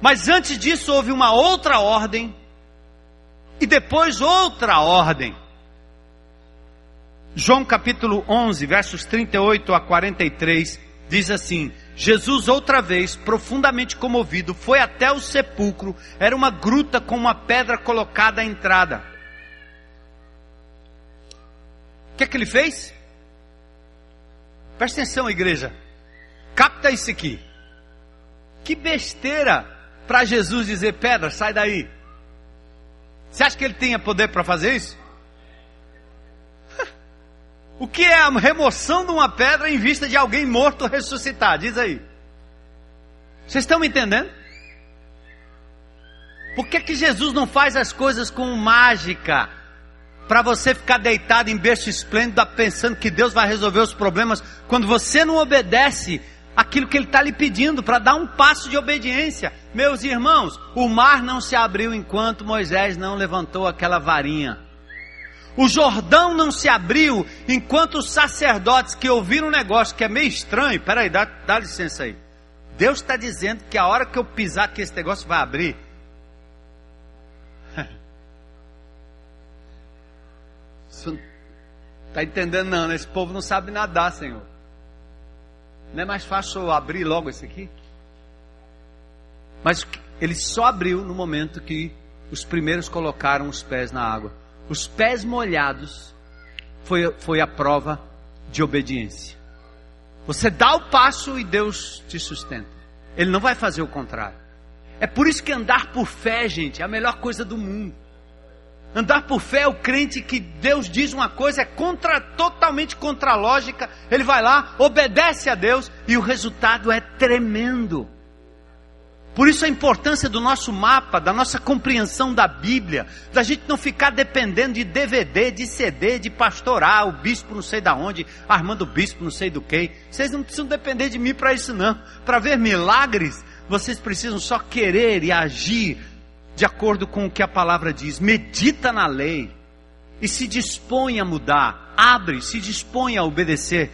Mas antes disso houve uma outra ordem, e depois outra ordem. João capítulo 11, versos 38 a 43, diz assim: Jesus, outra vez, profundamente comovido, foi até o sepulcro. Era uma gruta com uma pedra colocada à entrada. O que é que ele fez? Presta atenção, igreja. Capta isso aqui. Que besteira para Jesus dizer: pedra, sai daí. Você acha que ele tinha poder para fazer isso? O que é a remoção de uma pedra em vista de alguém morto ressuscitar? Diz aí. Vocês estão me entendendo? Por que, que Jesus não faz as coisas com mágica? Para você ficar deitado em berço esplêndido, pensando que Deus vai resolver os problemas, quando você não obedece aquilo que Ele está lhe pedindo, para dar um passo de obediência. Meus irmãos, o mar não se abriu enquanto Moisés não levantou aquela varinha. O Jordão não se abriu enquanto os sacerdotes que ouviram um negócio que é meio estranho, peraí, dá, dá licença aí. Deus está dizendo que a hora que eu pisar que esse negócio vai abrir. Está entendendo não, né? Esse povo não sabe nadar, Senhor. Não é mais fácil eu abrir logo esse aqui? Mas ele só abriu no momento que os primeiros colocaram os pés na água os pés molhados, foi, foi a prova de obediência. Você dá o passo e Deus te sustenta. Ele não vai fazer o contrário. É por isso que andar por fé, gente, é a melhor coisa do mundo. Andar por fé é o crente que Deus diz uma coisa, é contra, totalmente contra a lógica. Ele vai lá, obedece a Deus e o resultado é tremendo. Por isso a importância do nosso mapa, da nossa compreensão da Bíblia, da gente não ficar dependendo de DVD, de CD, de pastorar, o bispo não sei da onde, Armando Bispo não sei do que. Vocês não precisam depender de mim para isso não. Para ver milagres, vocês precisam só querer e agir de acordo com o que a palavra diz. Medita na lei e se dispõe a mudar. abre, se dispõe a obedecer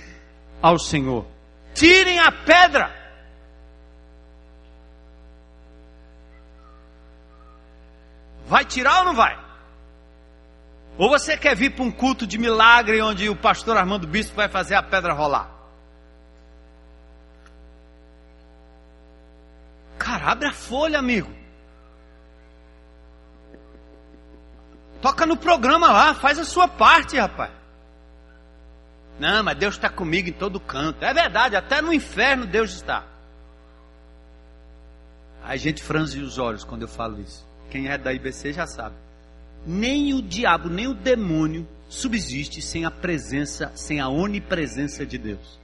ao Senhor. Tirem a pedra. Vai tirar ou não vai? Ou você quer vir para um culto de milagre onde o pastor Armando Bispo vai fazer a pedra rolar? Cara, abre a folha, amigo. Toca no programa lá, faz a sua parte, rapaz. Não, mas Deus está comigo em todo canto. É verdade, até no inferno Deus está. Aí a gente franze os olhos quando eu falo isso. Quem é da IBC já sabe. Nem o diabo, nem o demônio subsiste sem a presença, sem a onipresença de Deus.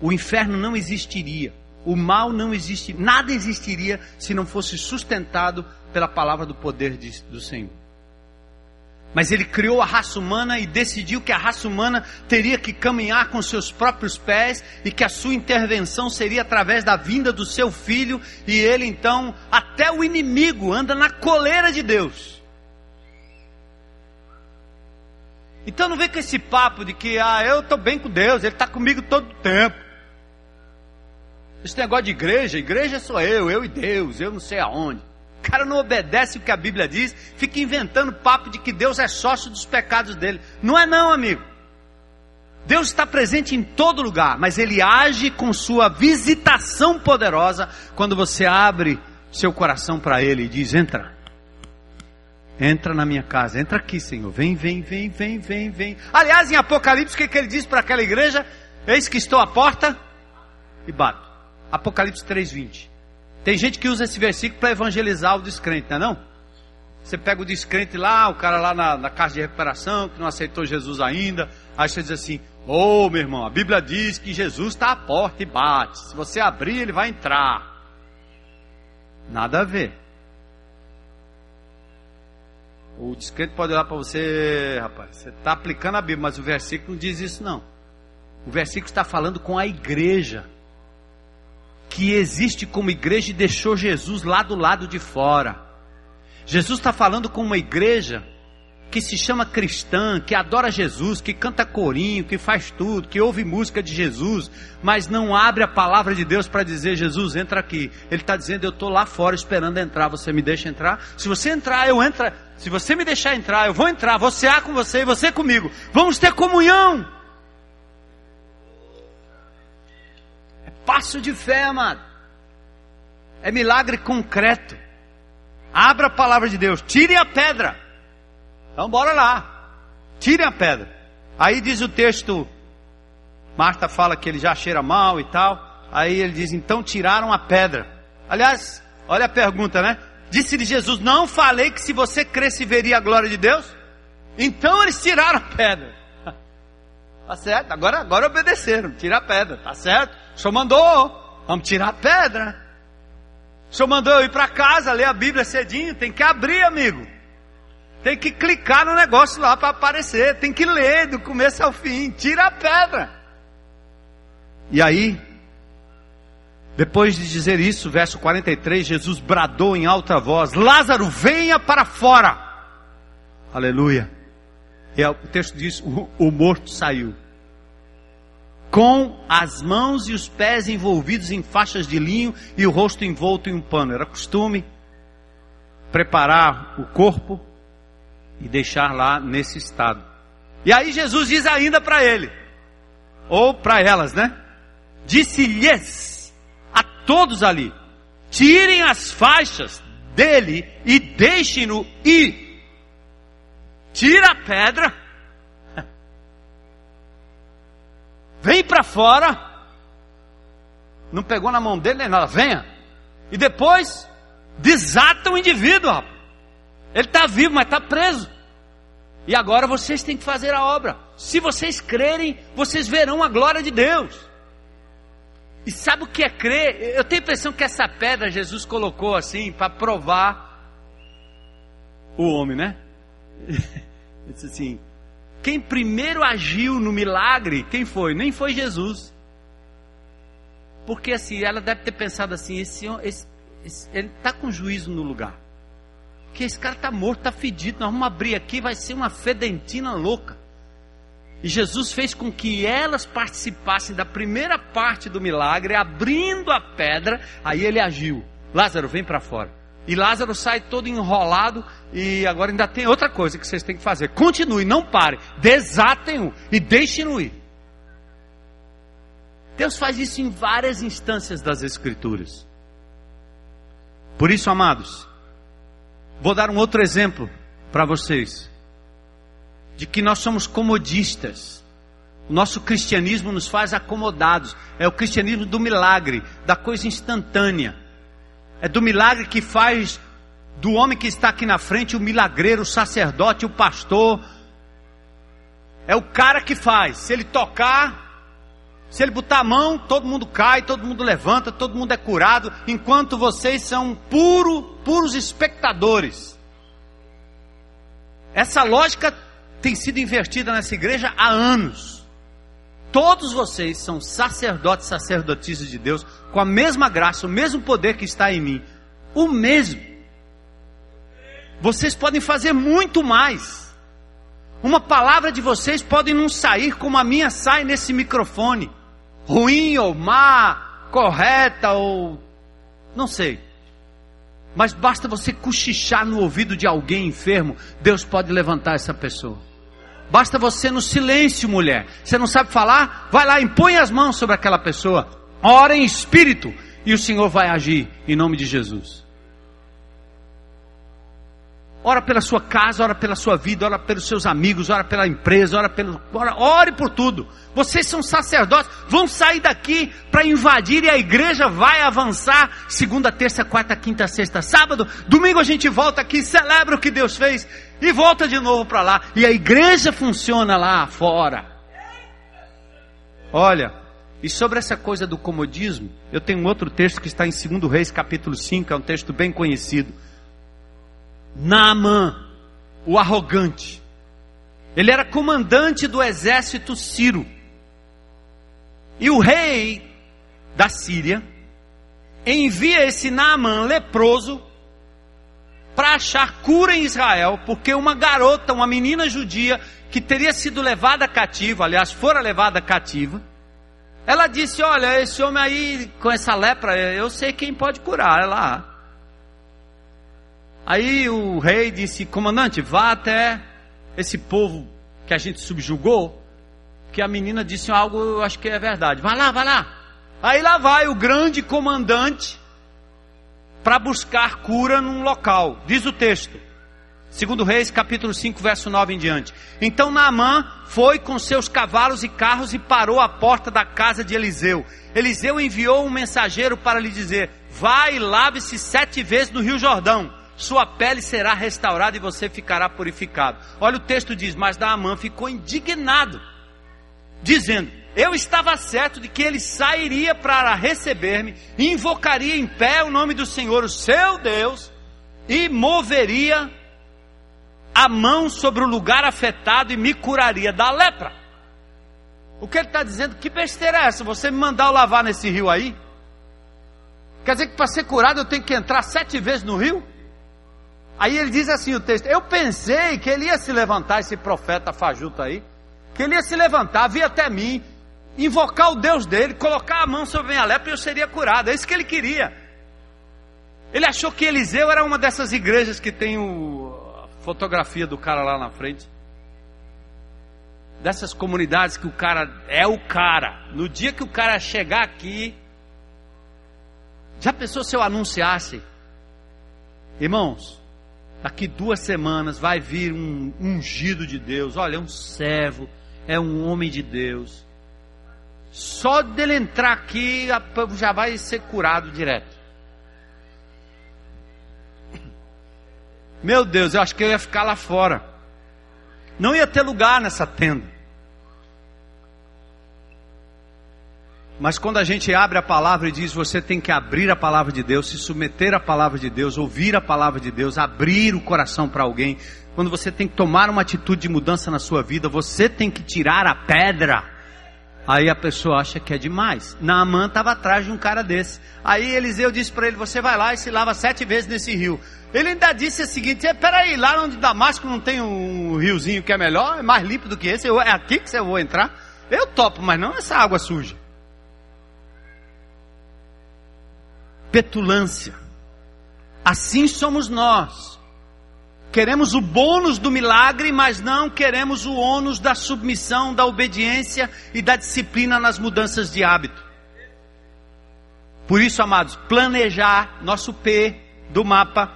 O inferno não existiria. O mal não existe, nada existiria se não fosse sustentado pela palavra do poder de, do Senhor. Mas ele criou a raça humana e decidiu que a raça humana teria que caminhar com seus próprios pés e que a sua intervenção seria através da vinda do seu filho, e ele então, até o inimigo, anda na coleira de Deus. Então não vem com esse papo de que, ah, eu estou bem com Deus, Ele está comigo todo o tempo. Esse negócio de igreja, igreja sou eu, eu e Deus, eu não sei aonde. O cara não obedece o que a Bíblia diz, fica inventando papo de que Deus é sócio dos pecados dele. Não é não, amigo. Deus está presente em todo lugar, mas ele age com sua visitação poderosa quando você abre seu coração para ele e diz: "Entra. Entra na minha casa, entra aqui, Senhor. Vem, vem, vem, vem, vem, vem". Aliás, em Apocalipse, o que, que ele diz para aquela igreja? Eis que estou à porta e bato. Apocalipse 3:20. Tem gente que usa esse versículo para evangelizar o descrente, não é não? Você pega o descrente lá, o cara lá na, na casa de recuperação, que não aceitou Jesus ainda, aí você diz assim, ô oh, meu irmão, a Bíblia diz que Jesus está à porta e bate. Se você abrir, ele vai entrar. Nada a ver. O descrente pode olhar para você, rapaz, você está aplicando a Bíblia, mas o versículo não diz isso não. O versículo está falando com a igreja que existe como igreja e deixou Jesus lá do lado de fora. Jesus está falando com uma igreja que se chama cristã, que adora Jesus, que canta corinho, que faz tudo, que ouve música de Jesus, mas não abre a palavra de Deus para dizer: Jesus, entra aqui. Ele está dizendo: Eu estou lá fora esperando entrar. Você me deixa entrar? Se você entrar, eu entro. Se você me deixar entrar, eu vou entrar. Você há com você e você comigo. Vamos ter comunhão. Passo de fé, amado. É milagre concreto. Abra a palavra de Deus, tire a pedra. Então bora lá. Tire a pedra. Aí diz o texto, Marta fala que ele já cheira mal e tal. Aí ele diz, então tiraram a pedra. Aliás, olha a pergunta, né? Disse-lhe Jesus: Não falei que se você cresce veria a glória de Deus? Então eles tiraram a pedra. Tá certo? Agora, agora obedeceram. Tira a pedra, tá certo? O senhor mandou. Vamos tirar a pedra. O senhor mandou eu ir para casa, ler a Bíblia cedinho. Tem que abrir, amigo. Tem que clicar no negócio lá para aparecer. Tem que ler do começo ao fim. Tira a pedra. E aí, depois de dizer isso, verso 43, Jesus bradou em alta voz: Lázaro, venha para fora. Aleluia. E o texto diz: o, o morto saiu com as mãos e os pés envolvidos em faixas de linho e o rosto envolto em um pano. Era costume preparar o corpo e deixar lá nesse estado. E aí Jesus diz ainda para ele, ou para elas, né? Disse-lhes a todos ali: tirem as faixas dele e deixem-no ir. Tira a pedra Vem para fora. Não pegou na mão dele nem nada. Venha. E depois desata o indivíduo. Rapaz. Ele está vivo, mas está preso. E agora vocês têm que fazer a obra. Se vocês crerem, vocês verão a glória de Deus. E sabe o que é crer? Eu tenho a impressão que essa pedra Jesus colocou assim para provar o homem, né? Ele disse assim: quem primeiro agiu no milagre, quem foi? Nem foi Jesus. Porque assim, ela deve ter pensado assim: esse, esse, esse ele está com juízo no lugar. Porque esse cara está morto, está fedido. Nós vamos abrir aqui, vai ser uma fedentina louca. E Jesus fez com que elas participassem da primeira parte do milagre, abrindo a pedra. Aí ele agiu. Lázaro, vem para fora. E Lázaro sai todo enrolado. E agora ainda tem outra coisa que vocês têm que fazer. Continue, não pare. Desatem-o e deixem-no ir. Deus faz isso em várias instâncias das Escrituras. Por isso, amados, vou dar um outro exemplo para vocês de que nós somos comodistas. O nosso cristianismo nos faz acomodados. É o cristianismo do milagre, da coisa instantânea. É do milagre que faz do homem que está aqui na frente o milagreiro, o sacerdote, o pastor. É o cara que faz. Se ele tocar, se ele botar a mão, todo mundo cai, todo mundo levanta, todo mundo é curado, enquanto vocês são puro, puros espectadores. Essa lógica tem sido invertida nessa igreja há anos. Todos vocês são sacerdotes, sacerdotisas de Deus, com a mesma graça, o mesmo poder que está em mim. O mesmo. Vocês podem fazer muito mais. Uma palavra de vocês pode não sair como a minha sai nesse microfone. Ruim ou má, correta ou. não sei. Mas basta você cochichar no ouvido de alguém enfermo, Deus pode levantar essa pessoa. Basta você no silêncio, mulher. Você não sabe falar? Vai lá, impõe as mãos sobre aquela pessoa. Ora em espírito e o Senhor vai agir em nome de Jesus. Ora pela sua casa, ora pela sua vida, ora pelos seus amigos, ora pela empresa, ora pelo. Ora, ore por tudo. Vocês são sacerdotes, vão sair daqui para invadir e a igreja vai avançar. Segunda, terça, quarta, quinta, sexta, sábado. Domingo a gente volta aqui, celebra o que Deus fez e volta de novo para lá. E a igreja funciona lá fora. Olha, e sobre essa coisa do comodismo, eu tenho um outro texto que está em 2 Reis, capítulo 5, é um texto bem conhecido. Naamã, o arrogante. Ele era comandante do exército Ciro. E o rei da Síria envia esse Naamã leproso para achar cura em Israel, porque uma garota, uma menina judia, que teria sido levada cativa, aliás, fora levada cativa, ela disse: Olha, esse homem aí com essa lepra, eu sei quem pode curar, é lá. Aí o rei disse: Comandante, vá até esse povo que a gente subjugou, que a menina disse algo, eu acho que é verdade. Vai lá, vai lá. Aí lá vai o grande comandante para buscar cura num local. Diz o texto. Segundo Reis, capítulo 5, verso 9 em diante. Então Naamã foi com seus cavalos e carros e parou à porta da casa de Eliseu. Eliseu enviou um mensageiro para lhe dizer: Vai e lave-se sete vezes no Rio Jordão. Sua pele será restaurada e você ficará purificado. Olha o texto diz: Mas Naamã ficou indignado, dizendo: eu estava certo de que ele sairia para receber-me, invocaria em pé o nome do Senhor, o seu Deus, e moveria a mão sobre o lugar afetado e me curaria da lepra. O que ele está dizendo? Que besteira é essa? Você me mandar eu lavar nesse rio aí? Quer dizer que para ser curado eu tenho que entrar sete vezes no rio? Aí ele diz assim o texto: Eu pensei que ele ia se levantar, esse profeta fajuto aí, que ele ia se levantar, vir até mim, invocar o Deus dele, colocar a mão sobre a minha lepra e eu seria curado. É isso que ele queria. Ele achou que Eliseu era uma dessas igrejas que tem o, a fotografia do cara lá na frente. Dessas comunidades que o cara é o cara. No dia que o cara chegar aqui, já pensou se eu anunciasse? Irmãos, daqui duas semanas vai vir um ungido de Deus. Olha, é um servo, é um homem de Deus só dele entrar aqui já vai ser curado direto. Meu Deus, eu acho que eu ia ficar lá fora. Não ia ter lugar nessa tenda. Mas quando a gente abre a palavra e diz, você tem que abrir a palavra de Deus, se submeter à palavra de Deus, ouvir a palavra de Deus, abrir o coração para alguém, quando você tem que tomar uma atitude de mudança na sua vida, você tem que tirar a pedra Aí a pessoa acha que é demais. Naamã estava atrás de um cara desse. Aí Eliseu disse para ele: Você vai lá e se lava sete vezes nesse rio. Ele ainda disse o seguinte: Peraí, lá onde Damasco não tem um riozinho que é melhor, é mais limpo do que esse, é aqui que eu vou entrar. Eu topo, mas não essa água suja. Petulância. Assim somos nós. Queremos o bônus do milagre, mas não queremos o ônus da submissão, da obediência e da disciplina nas mudanças de hábito. Por isso, amados, planejar nosso P do mapa,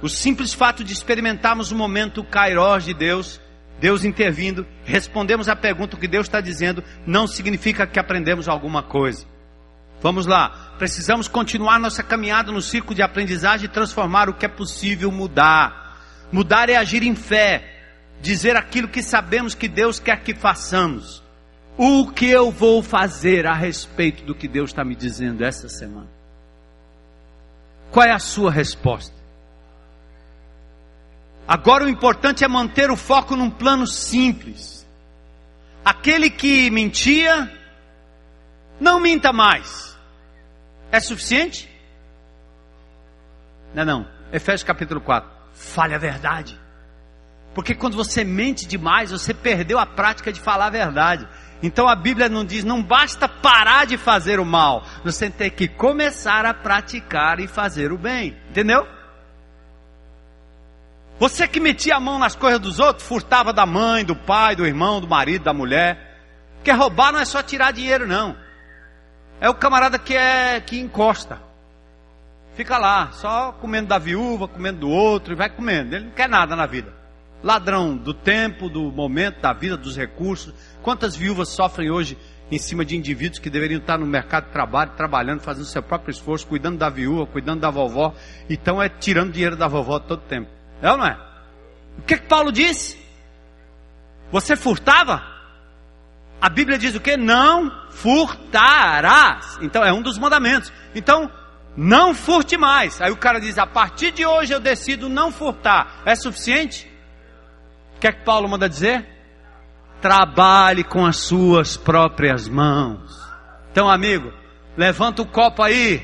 o simples fato de experimentarmos o momento Kairos de Deus, Deus intervindo, respondemos à pergunta que Deus está dizendo, não significa que aprendemos alguma coisa. Vamos lá, precisamos continuar nossa caminhada no ciclo de aprendizagem e transformar o que é possível mudar. Mudar é agir em fé, dizer aquilo que sabemos que Deus quer que façamos. O que eu vou fazer a respeito do que Deus está me dizendo essa semana? Qual é a sua resposta? Agora o importante é manter o foco num plano simples. Aquele que mentia, não minta mais. É suficiente? Não, não. Efésios capítulo 4 fale a verdade. Porque quando você mente demais, você perdeu a prática de falar a verdade. Então a Bíblia não diz, não basta parar de fazer o mal, você tem que começar a praticar e fazer o bem. Entendeu? Você que metia a mão nas coisas dos outros, furtava da mãe, do pai, do irmão, do marido, da mulher. Porque roubar não é só tirar dinheiro, não. É o camarada que é que encosta. Fica lá, só comendo da viúva, comendo do outro, e vai comendo. Ele não quer nada na vida. Ladrão do tempo, do momento, da vida, dos recursos. Quantas viúvas sofrem hoje em cima de indivíduos que deveriam estar no mercado de trabalho, trabalhando, fazendo seu próprio esforço, cuidando da viúva, cuidando da vovó, então é tirando dinheiro da vovó todo tempo. É ou não é? O que, que Paulo disse? Você furtava? A Bíblia diz o que? Não furtarás. Então é um dos mandamentos. Então, não furte mais. Aí o cara diz: a partir de hoje eu decido não furtar. É suficiente? O que é que Paulo manda dizer? Trabalhe com as suas próprias mãos. Então, amigo, levanta o copo aí.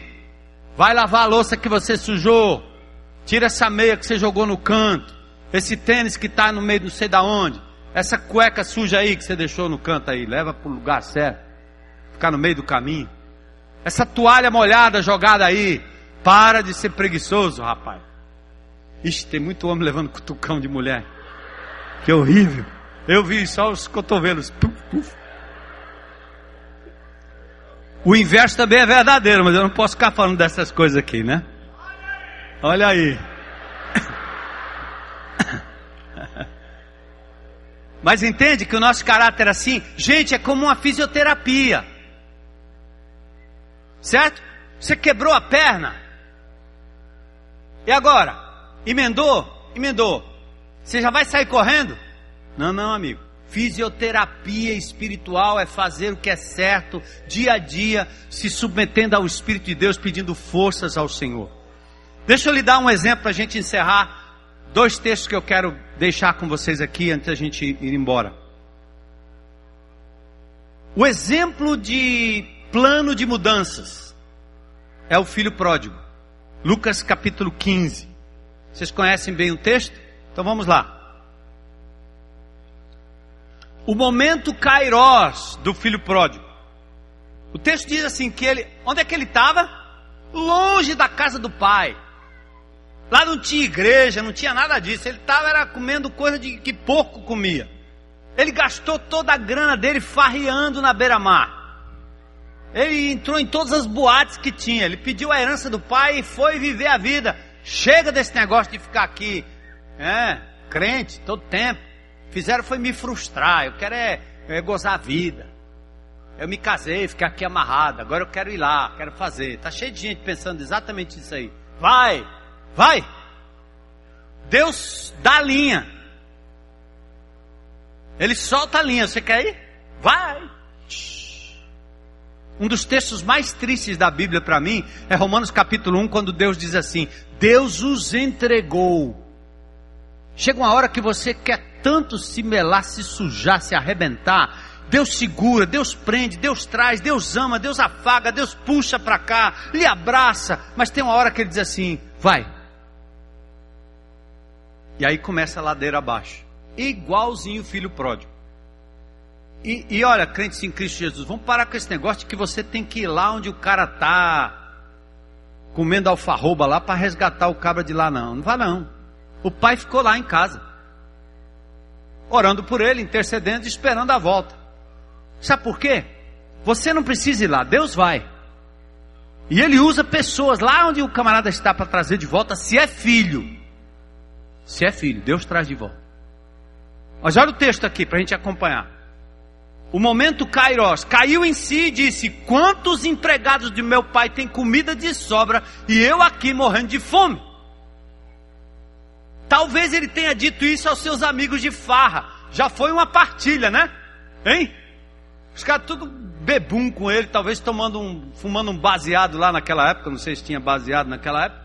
Vai lavar a louça que você sujou. Tira essa meia que você jogou no canto. Esse tênis que está no meio não sei da onde. Essa cueca suja aí que você deixou no canto aí. Leva para o lugar certo. Ficar no meio do caminho. Essa toalha molhada jogada aí. Para de ser preguiçoso, rapaz. Ixi, tem muito homem levando cutucão de mulher. Que horrível. Eu vi só os cotovelos. O inverso também é verdadeiro, mas eu não posso ficar falando dessas coisas aqui, né? Olha aí. Mas entende que o nosso caráter assim, gente, é como uma fisioterapia. Certo? Você quebrou a perna. E agora? Emendou? Emendou. Você já vai sair correndo? Não, não, amigo. Fisioterapia espiritual é fazer o que é certo, dia a dia, se submetendo ao Espírito de Deus, pedindo forças ao Senhor. Deixa eu lhe dar um exemplo para a gente encerrar. Dois textos que eu quero deixar com vocês aqui antes da gente ir embora. O exemplo de plano de mudanças é o filho pródigo. Lucas capítulo 15. Vocês conhecem bem o texto? Então vamos lá. O momento kairós do filho pródigo. O texto diz assim que ele, onde é que ele estava? Longe da casa do pai. Lá não tinha igreja, não tinha nada disso. Ele estava comendo coisa de que pouco comia. Ele gastou toda a grana dele farreando na beira-mar. Ele entrou em todas as boates que tinha. Ele pediu a herança do pai e foi viver a vida. Chega desse negócio de ficar aqui, é, crente, todo tempo. Fizeram foi me frustrar. Eu quero é, é gozar a vida. Eu me casei, fiquei aqui amarrado. Agora eu quero ir lá, quero fazer. Tá cheio de gente pensando exatamente isso aí. Vai, vai. Deus dá a linha. Ele solta a linha. Você quer ir? Vai. Um dos textos mais tristes da Bíblia para mim é Romanos capítulo 1, quando Deus diz assim: Deus os entregou. Chega uma hora que você quer tanto se melar, se sujar, se arrebentar, Deus segura, Deus prende, Deus traz, Deus ama, Deus afaga, Deus puxa para cá, lhe abraça, mas tem uma hora que ele diz assim: vai. E aí começa a ladeira abaixo, igualzinho o filho pródigo. E, e olha, crentes em Cristo Jesus, vamos parar com esse negócio de que você tem que ir lá onde o cara está comendo alfarroba lá para resgatar o cabra de lá, não. Não vai não. O pai ficou lá em casa, orando por ele, intercedendo, esperando a volta. Sabe por quê? Você não precisa ir lá, Deus vai. E ele usa pessoas lá onde o camarada está para trazer de volta, se é filho. Se é filho, Deus traz de volta. Mas olha o texto aqui para a gente acompanhar. O momento Kairos caiu em si e disse: Quantos empregados de meu pai têm comida de sobra e eu aqui morrendo de fome? Talvez ele tenha dito isso aos seus amigos de farra. Já foi uma partilha, né? Hein? Os caras tudo bebum com ele, talvez tomando um, fumando um baseado lá naquela época, não sei se tinha baseado naquela época.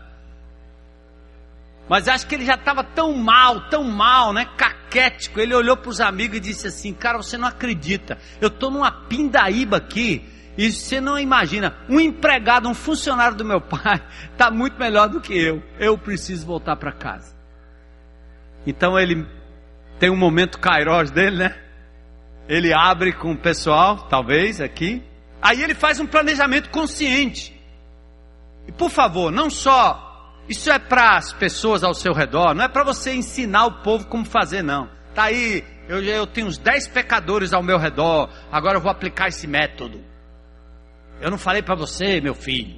Mas acho que ele já estava tão mal, tão mal, né? Caquético. Ele olhou para os amigos e disse assim: Cara, você não acredita. Eu estou numa pindaíba aqui. E você não imagina. Um empregado, um funcionário do meu pai, está muito melhor do que eu. Eu preciso voltar para casa. Então ele tem um momento Kairos dele, né? Ele abre com o pessoal, talvez aqui. Aí ele faz um planejamento consciente. E por favor, não só isso é para as pessoas ao seu redor, não é para você ensinar o povo como fazer, não. Tá aí, eu, eu tenho uns 10 pecadores ao meu redor, agora eu vou aplicar esse método. Eu não falei para você, meu filho.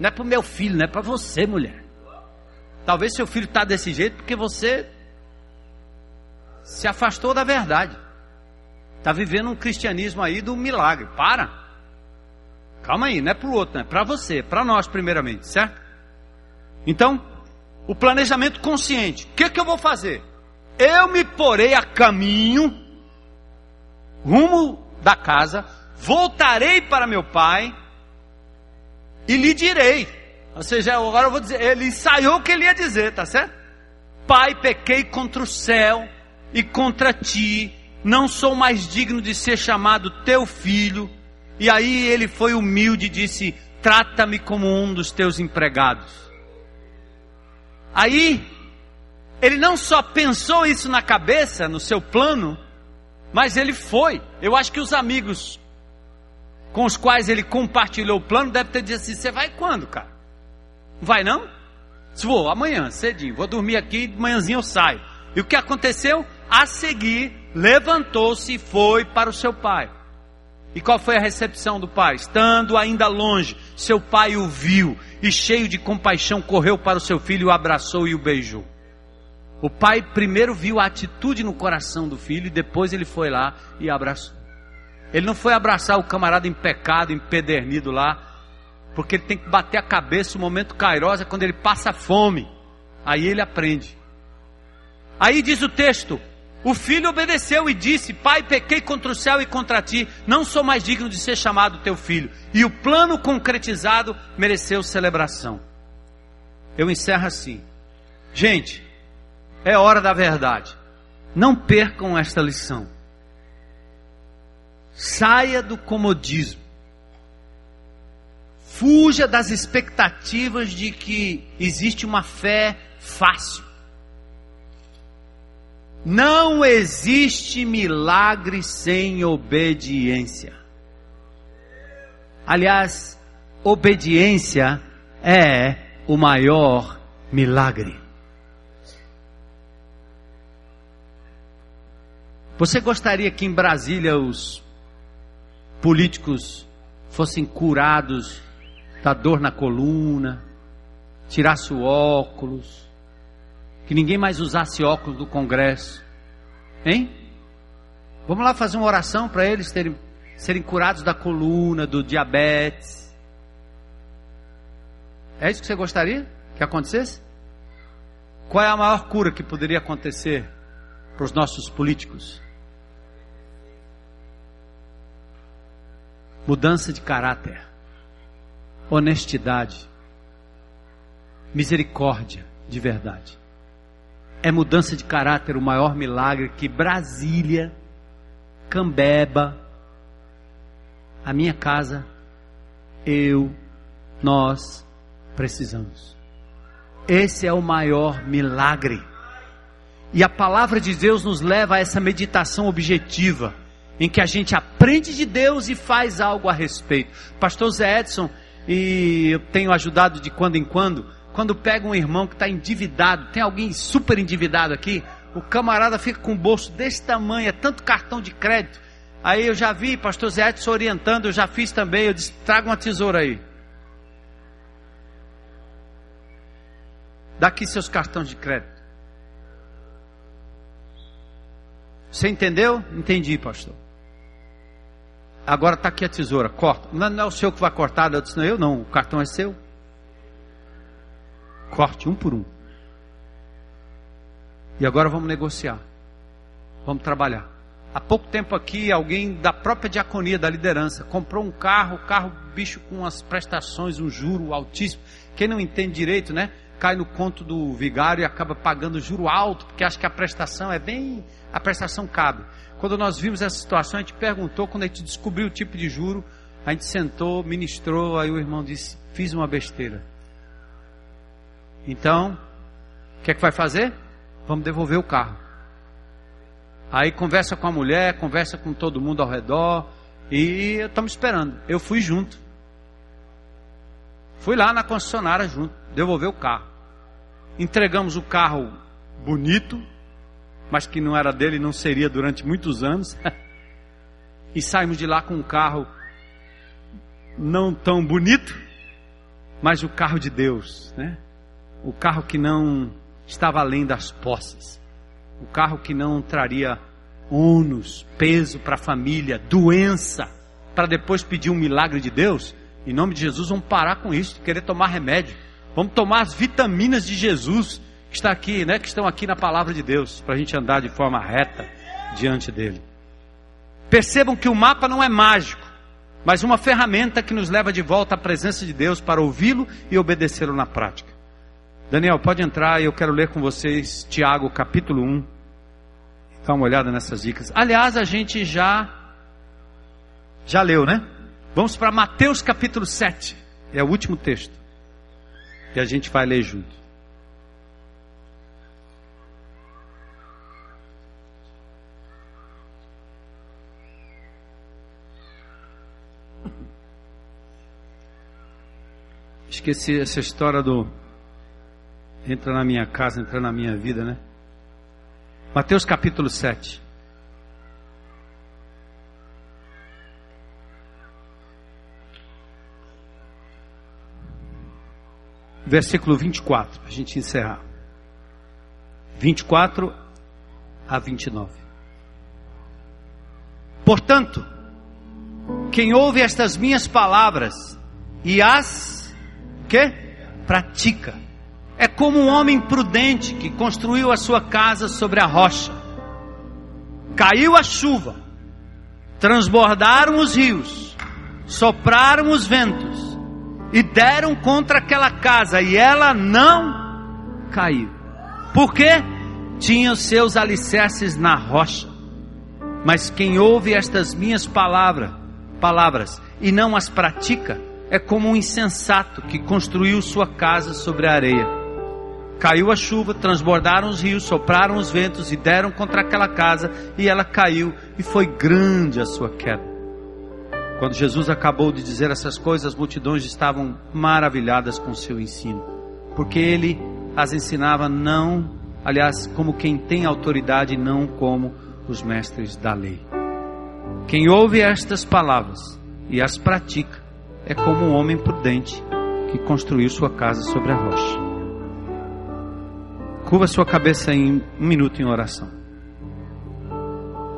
Não é para o meu filho, não é para você, mulher. Talvez seu filho está desse jeito porque você se afastou da verdade. Está vivendo um cristianismo aí do milagre. Para. Calma aí, não é para o outro, não é para você, para nós primeiramente, certo? Então, o planejamento consciente. O que, que eu vou fazer? Eu me porei a caminho, rumo da casa, voltarei para meu pai e lhe direi. Ou seja, agora eu vou dizer, ele ensaiou o que ele ia dizer, tá certo? Pai, pequei contra o céu e contra ti, não sou mais digno de ser chamado teu filho. E aí ele foi humilde e disse: Trata-me como um dos teus empregados. Aí, ele não só pensou isso na cabeça, no seu plano, mas ele foi. Eu acho que os amigos com os quais ele compartilhou o plano devem ter dito assim: Você vai quando, cara? Vai não? Se vou, amanhã, cedinho, vou dormir aqui, manhãzinho eu saio. E o que aconteceu? A seguir, levantou-se e foi para o seu pai. E qual foi a recepção do pai? Estando ainda longe, seu pai o viu e, cheio de compaixão, correu para o seu filho, o abraçou e o beijou. O pai primeiro viu a atitude no coração do filho e depois ele foi lá e abraçou. Ele não foi abraçar o camarada em pecado, empedernido lá, porque ele tem que bater a cabeça. O momento cairosa é quando ele passa fome. Aí ele aprende. Aí diz o texto: o filho obedeceu e disse: Pai, pequei contra o céu e contra ti, não sou mais digno de ser chamado teu filho. E o plano concretizado mereceu celebração. Eu encerro assim. Gente, é hora da verdade. Não percam esta lição. Saia do comodismo. Fuja das expectativas de que existe uma fé fácil. Não existe milagre sem obediência. Aliás, obediência é o maior milagre. Você gostaria que em Brasília os políticos fossem curados da dor na coluna, tirasse o óculos, que ninguém mais usasse óculos do Congresso. Hein? Vamos lá fazer uma oração para eles terem, serem curados da coluna, do diabetes. É isso que você gostaria que acontecesse? Qual é a maior cura que poderia acontecer para os nossos políticos? Mudança de caráter, honestidade, misericórdia de verdade. É mudança de caráter o maior milagre que Brasília Cambeba, a minha casa, eu, nós precisamos. Esse é o maior milagre. E a palavra de Deus nos leva a essa meditação objetiva, em que a gente aprende de Deus e faz algo a respeito. Pastor Zé Edson, e eu tenho ajudado de quando em quando, quando pega um irmão que está endividado, tem alguém super endividado aqui, o camarada fica com o bolso desse tamanho, é tanto cartão de crédito. Aí eu já vi pastor Zé Edson orientando, eu já fiz também, eu disse, traga uma tesoura aí. Daqui seus cartões de crédito. Você entendeu? Entendi, pastor. Agora está aqui a tesoura, corta. Não, não, é o senhor que vai cortar, eu disse, não, eu não, o cartão é seu. Corte um por um. E agora vamos negociar. Vamos trabalhar. Há pouco tempo aqui, alguém da própria diaconia, da liderança, comprou um carro, carro bicho com as prestações, um juro altíssimo. Quem não entende direito, né? Cai no conto do vigário e acaba pagando juro alto, porque acha que a prestação é bem. A prestação cabe. Quando nós vimos essa situação, a gente perguntou, quando a gente descobriu o tipo de juro, a gente sentou, ministrou, aí o irmão disse: Fiz uma besteira. Então, o que é que vai fazer? Vamos devolver o carro. Aí conversa com a mulher, conversa com todo mundo ao redor. E estamos esperando. Eu fui junto. Fui lá na concessionária junto, devolver o carro. Entregamos o carro bonito, mas que não era dele, não seria durante muitos anos. e saímos de lá com um carro não tão bonito, mas o carro de Deus, né? O carro que não estava além das posses. O carro que não traria ônus, peso para a família, doença, para depois pedir um milagre de Deus. Em nome de Jesus, vamos parar com isso, querer tomar remédio. Vamos tomar as vitaminas de Jesus que está aqui, né, que estão aqui na palavra de Deus, para a gente andar de forma reta diante dele. Percebam que o mapa não é mágico, mas uma ferramenta que nos leva de volta à presença de Deus para ouvi-lo e obedecê-lo na prática. Daniel, pode entrar e eu quero ler com vocês Tiago capítulo 1. Dá uma olhada nessas dicas. Aliás, a gente já já leu, né? Vamos para Mateus capítulo 7. É o último texto. E a gente vai ler junto. Esqueci essa história do entra na minha casa, entra na minha vida, né? Mateus capítulo 7. Versículo 24, para a gente encerrar. 24 a 29. Portanto, quem ouve estas minhas palavras e as que pratica, é como um homem prudente que construiu a sua casa sobre a rocha. Caiu a chuva, transbordaram os rios, sopraram os ventos e deram contra aquela casa e ela não caiu. Por quê? Tinha os seus alicerces na rocha. Mas quem ouve estas minhas palavras, palavras e não as pratica, é como um insensato que construiu sua casa sobre a areia. Caiu a chuva, transbordaram os rios, sopraram os ventos e deram contra aquela casa, e ela caiu, e foi grande a sua queda. Quando Jesus acabou de dizer essas coisas, as multidões estavam maravilhadas com seu ensino, porque ele as ensinava não, aliás, como quem tem autoridade, não como os mestres da lei. Quem ouve estas palavras e as pratica é como um homem prudente que construiu sua casa sobre a rocha. Curva sua cabeça em um minuto em oração.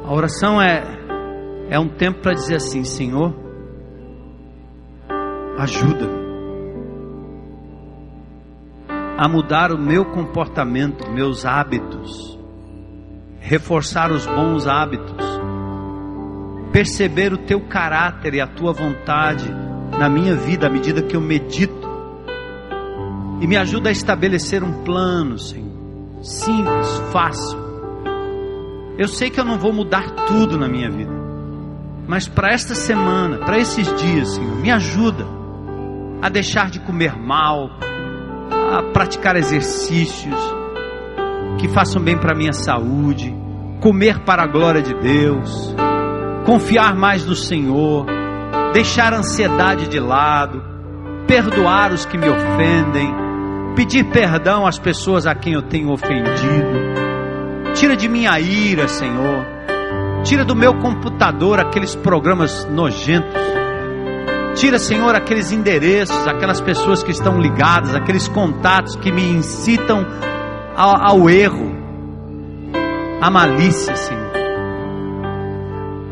A oração é, é um tempo para dizer assim: Senhor, ajuda a mudar o meu comportamento, meus hábitos, reforçar os bons hábitos, perceber o teu caráter e a tua vontade na minha vida à medida que eu medito, e me ajuda a estabelecer um plano, Senhor simples, fácil, Eu sei que eu não vou mudar tudo na minha vida. Mas para esta semana, para esses dias, Senhor, me ajuda a deixar de comer mal, a praticar exercícios que façam bem para a minha saúde, comer para a glória de Deus, confiar mais no Senhor, deixar a ansiedade de lado, perdoar os que me ofendem, pedir perdão às pessoas a quem eu tenho ofendido Tira de mim a ira, Senhor. Tira do meu computador aqueles programas nojentos. Tira, Senhor, aqueles endereços, aquelas pessoas que estão ligadas, aqueles contatos que me incitam ao, ao erro, à malícia, Senhor.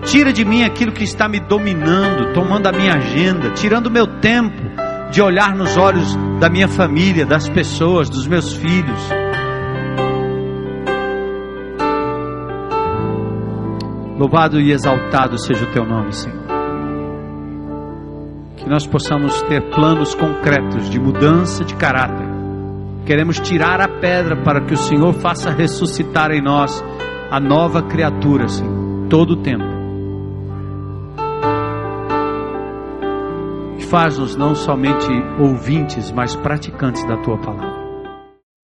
Tira de mim aquilo que está me dominando, tomando a minha agenda, tirando o meu tempo de olhar nos olhos da minha família, das pessoas, dos meus filhos. Louvado e exaltado seja o teu nome, Senhor. Que nós possamos ter planos concretos de mudança de caráter. Queremos tirar a pedra para que o Senhor faça ressuscitar em nós a nova criatura, Senhor, todo o tempo. Faz-nos não somente ouvintes, mas praticantes da tua palavra.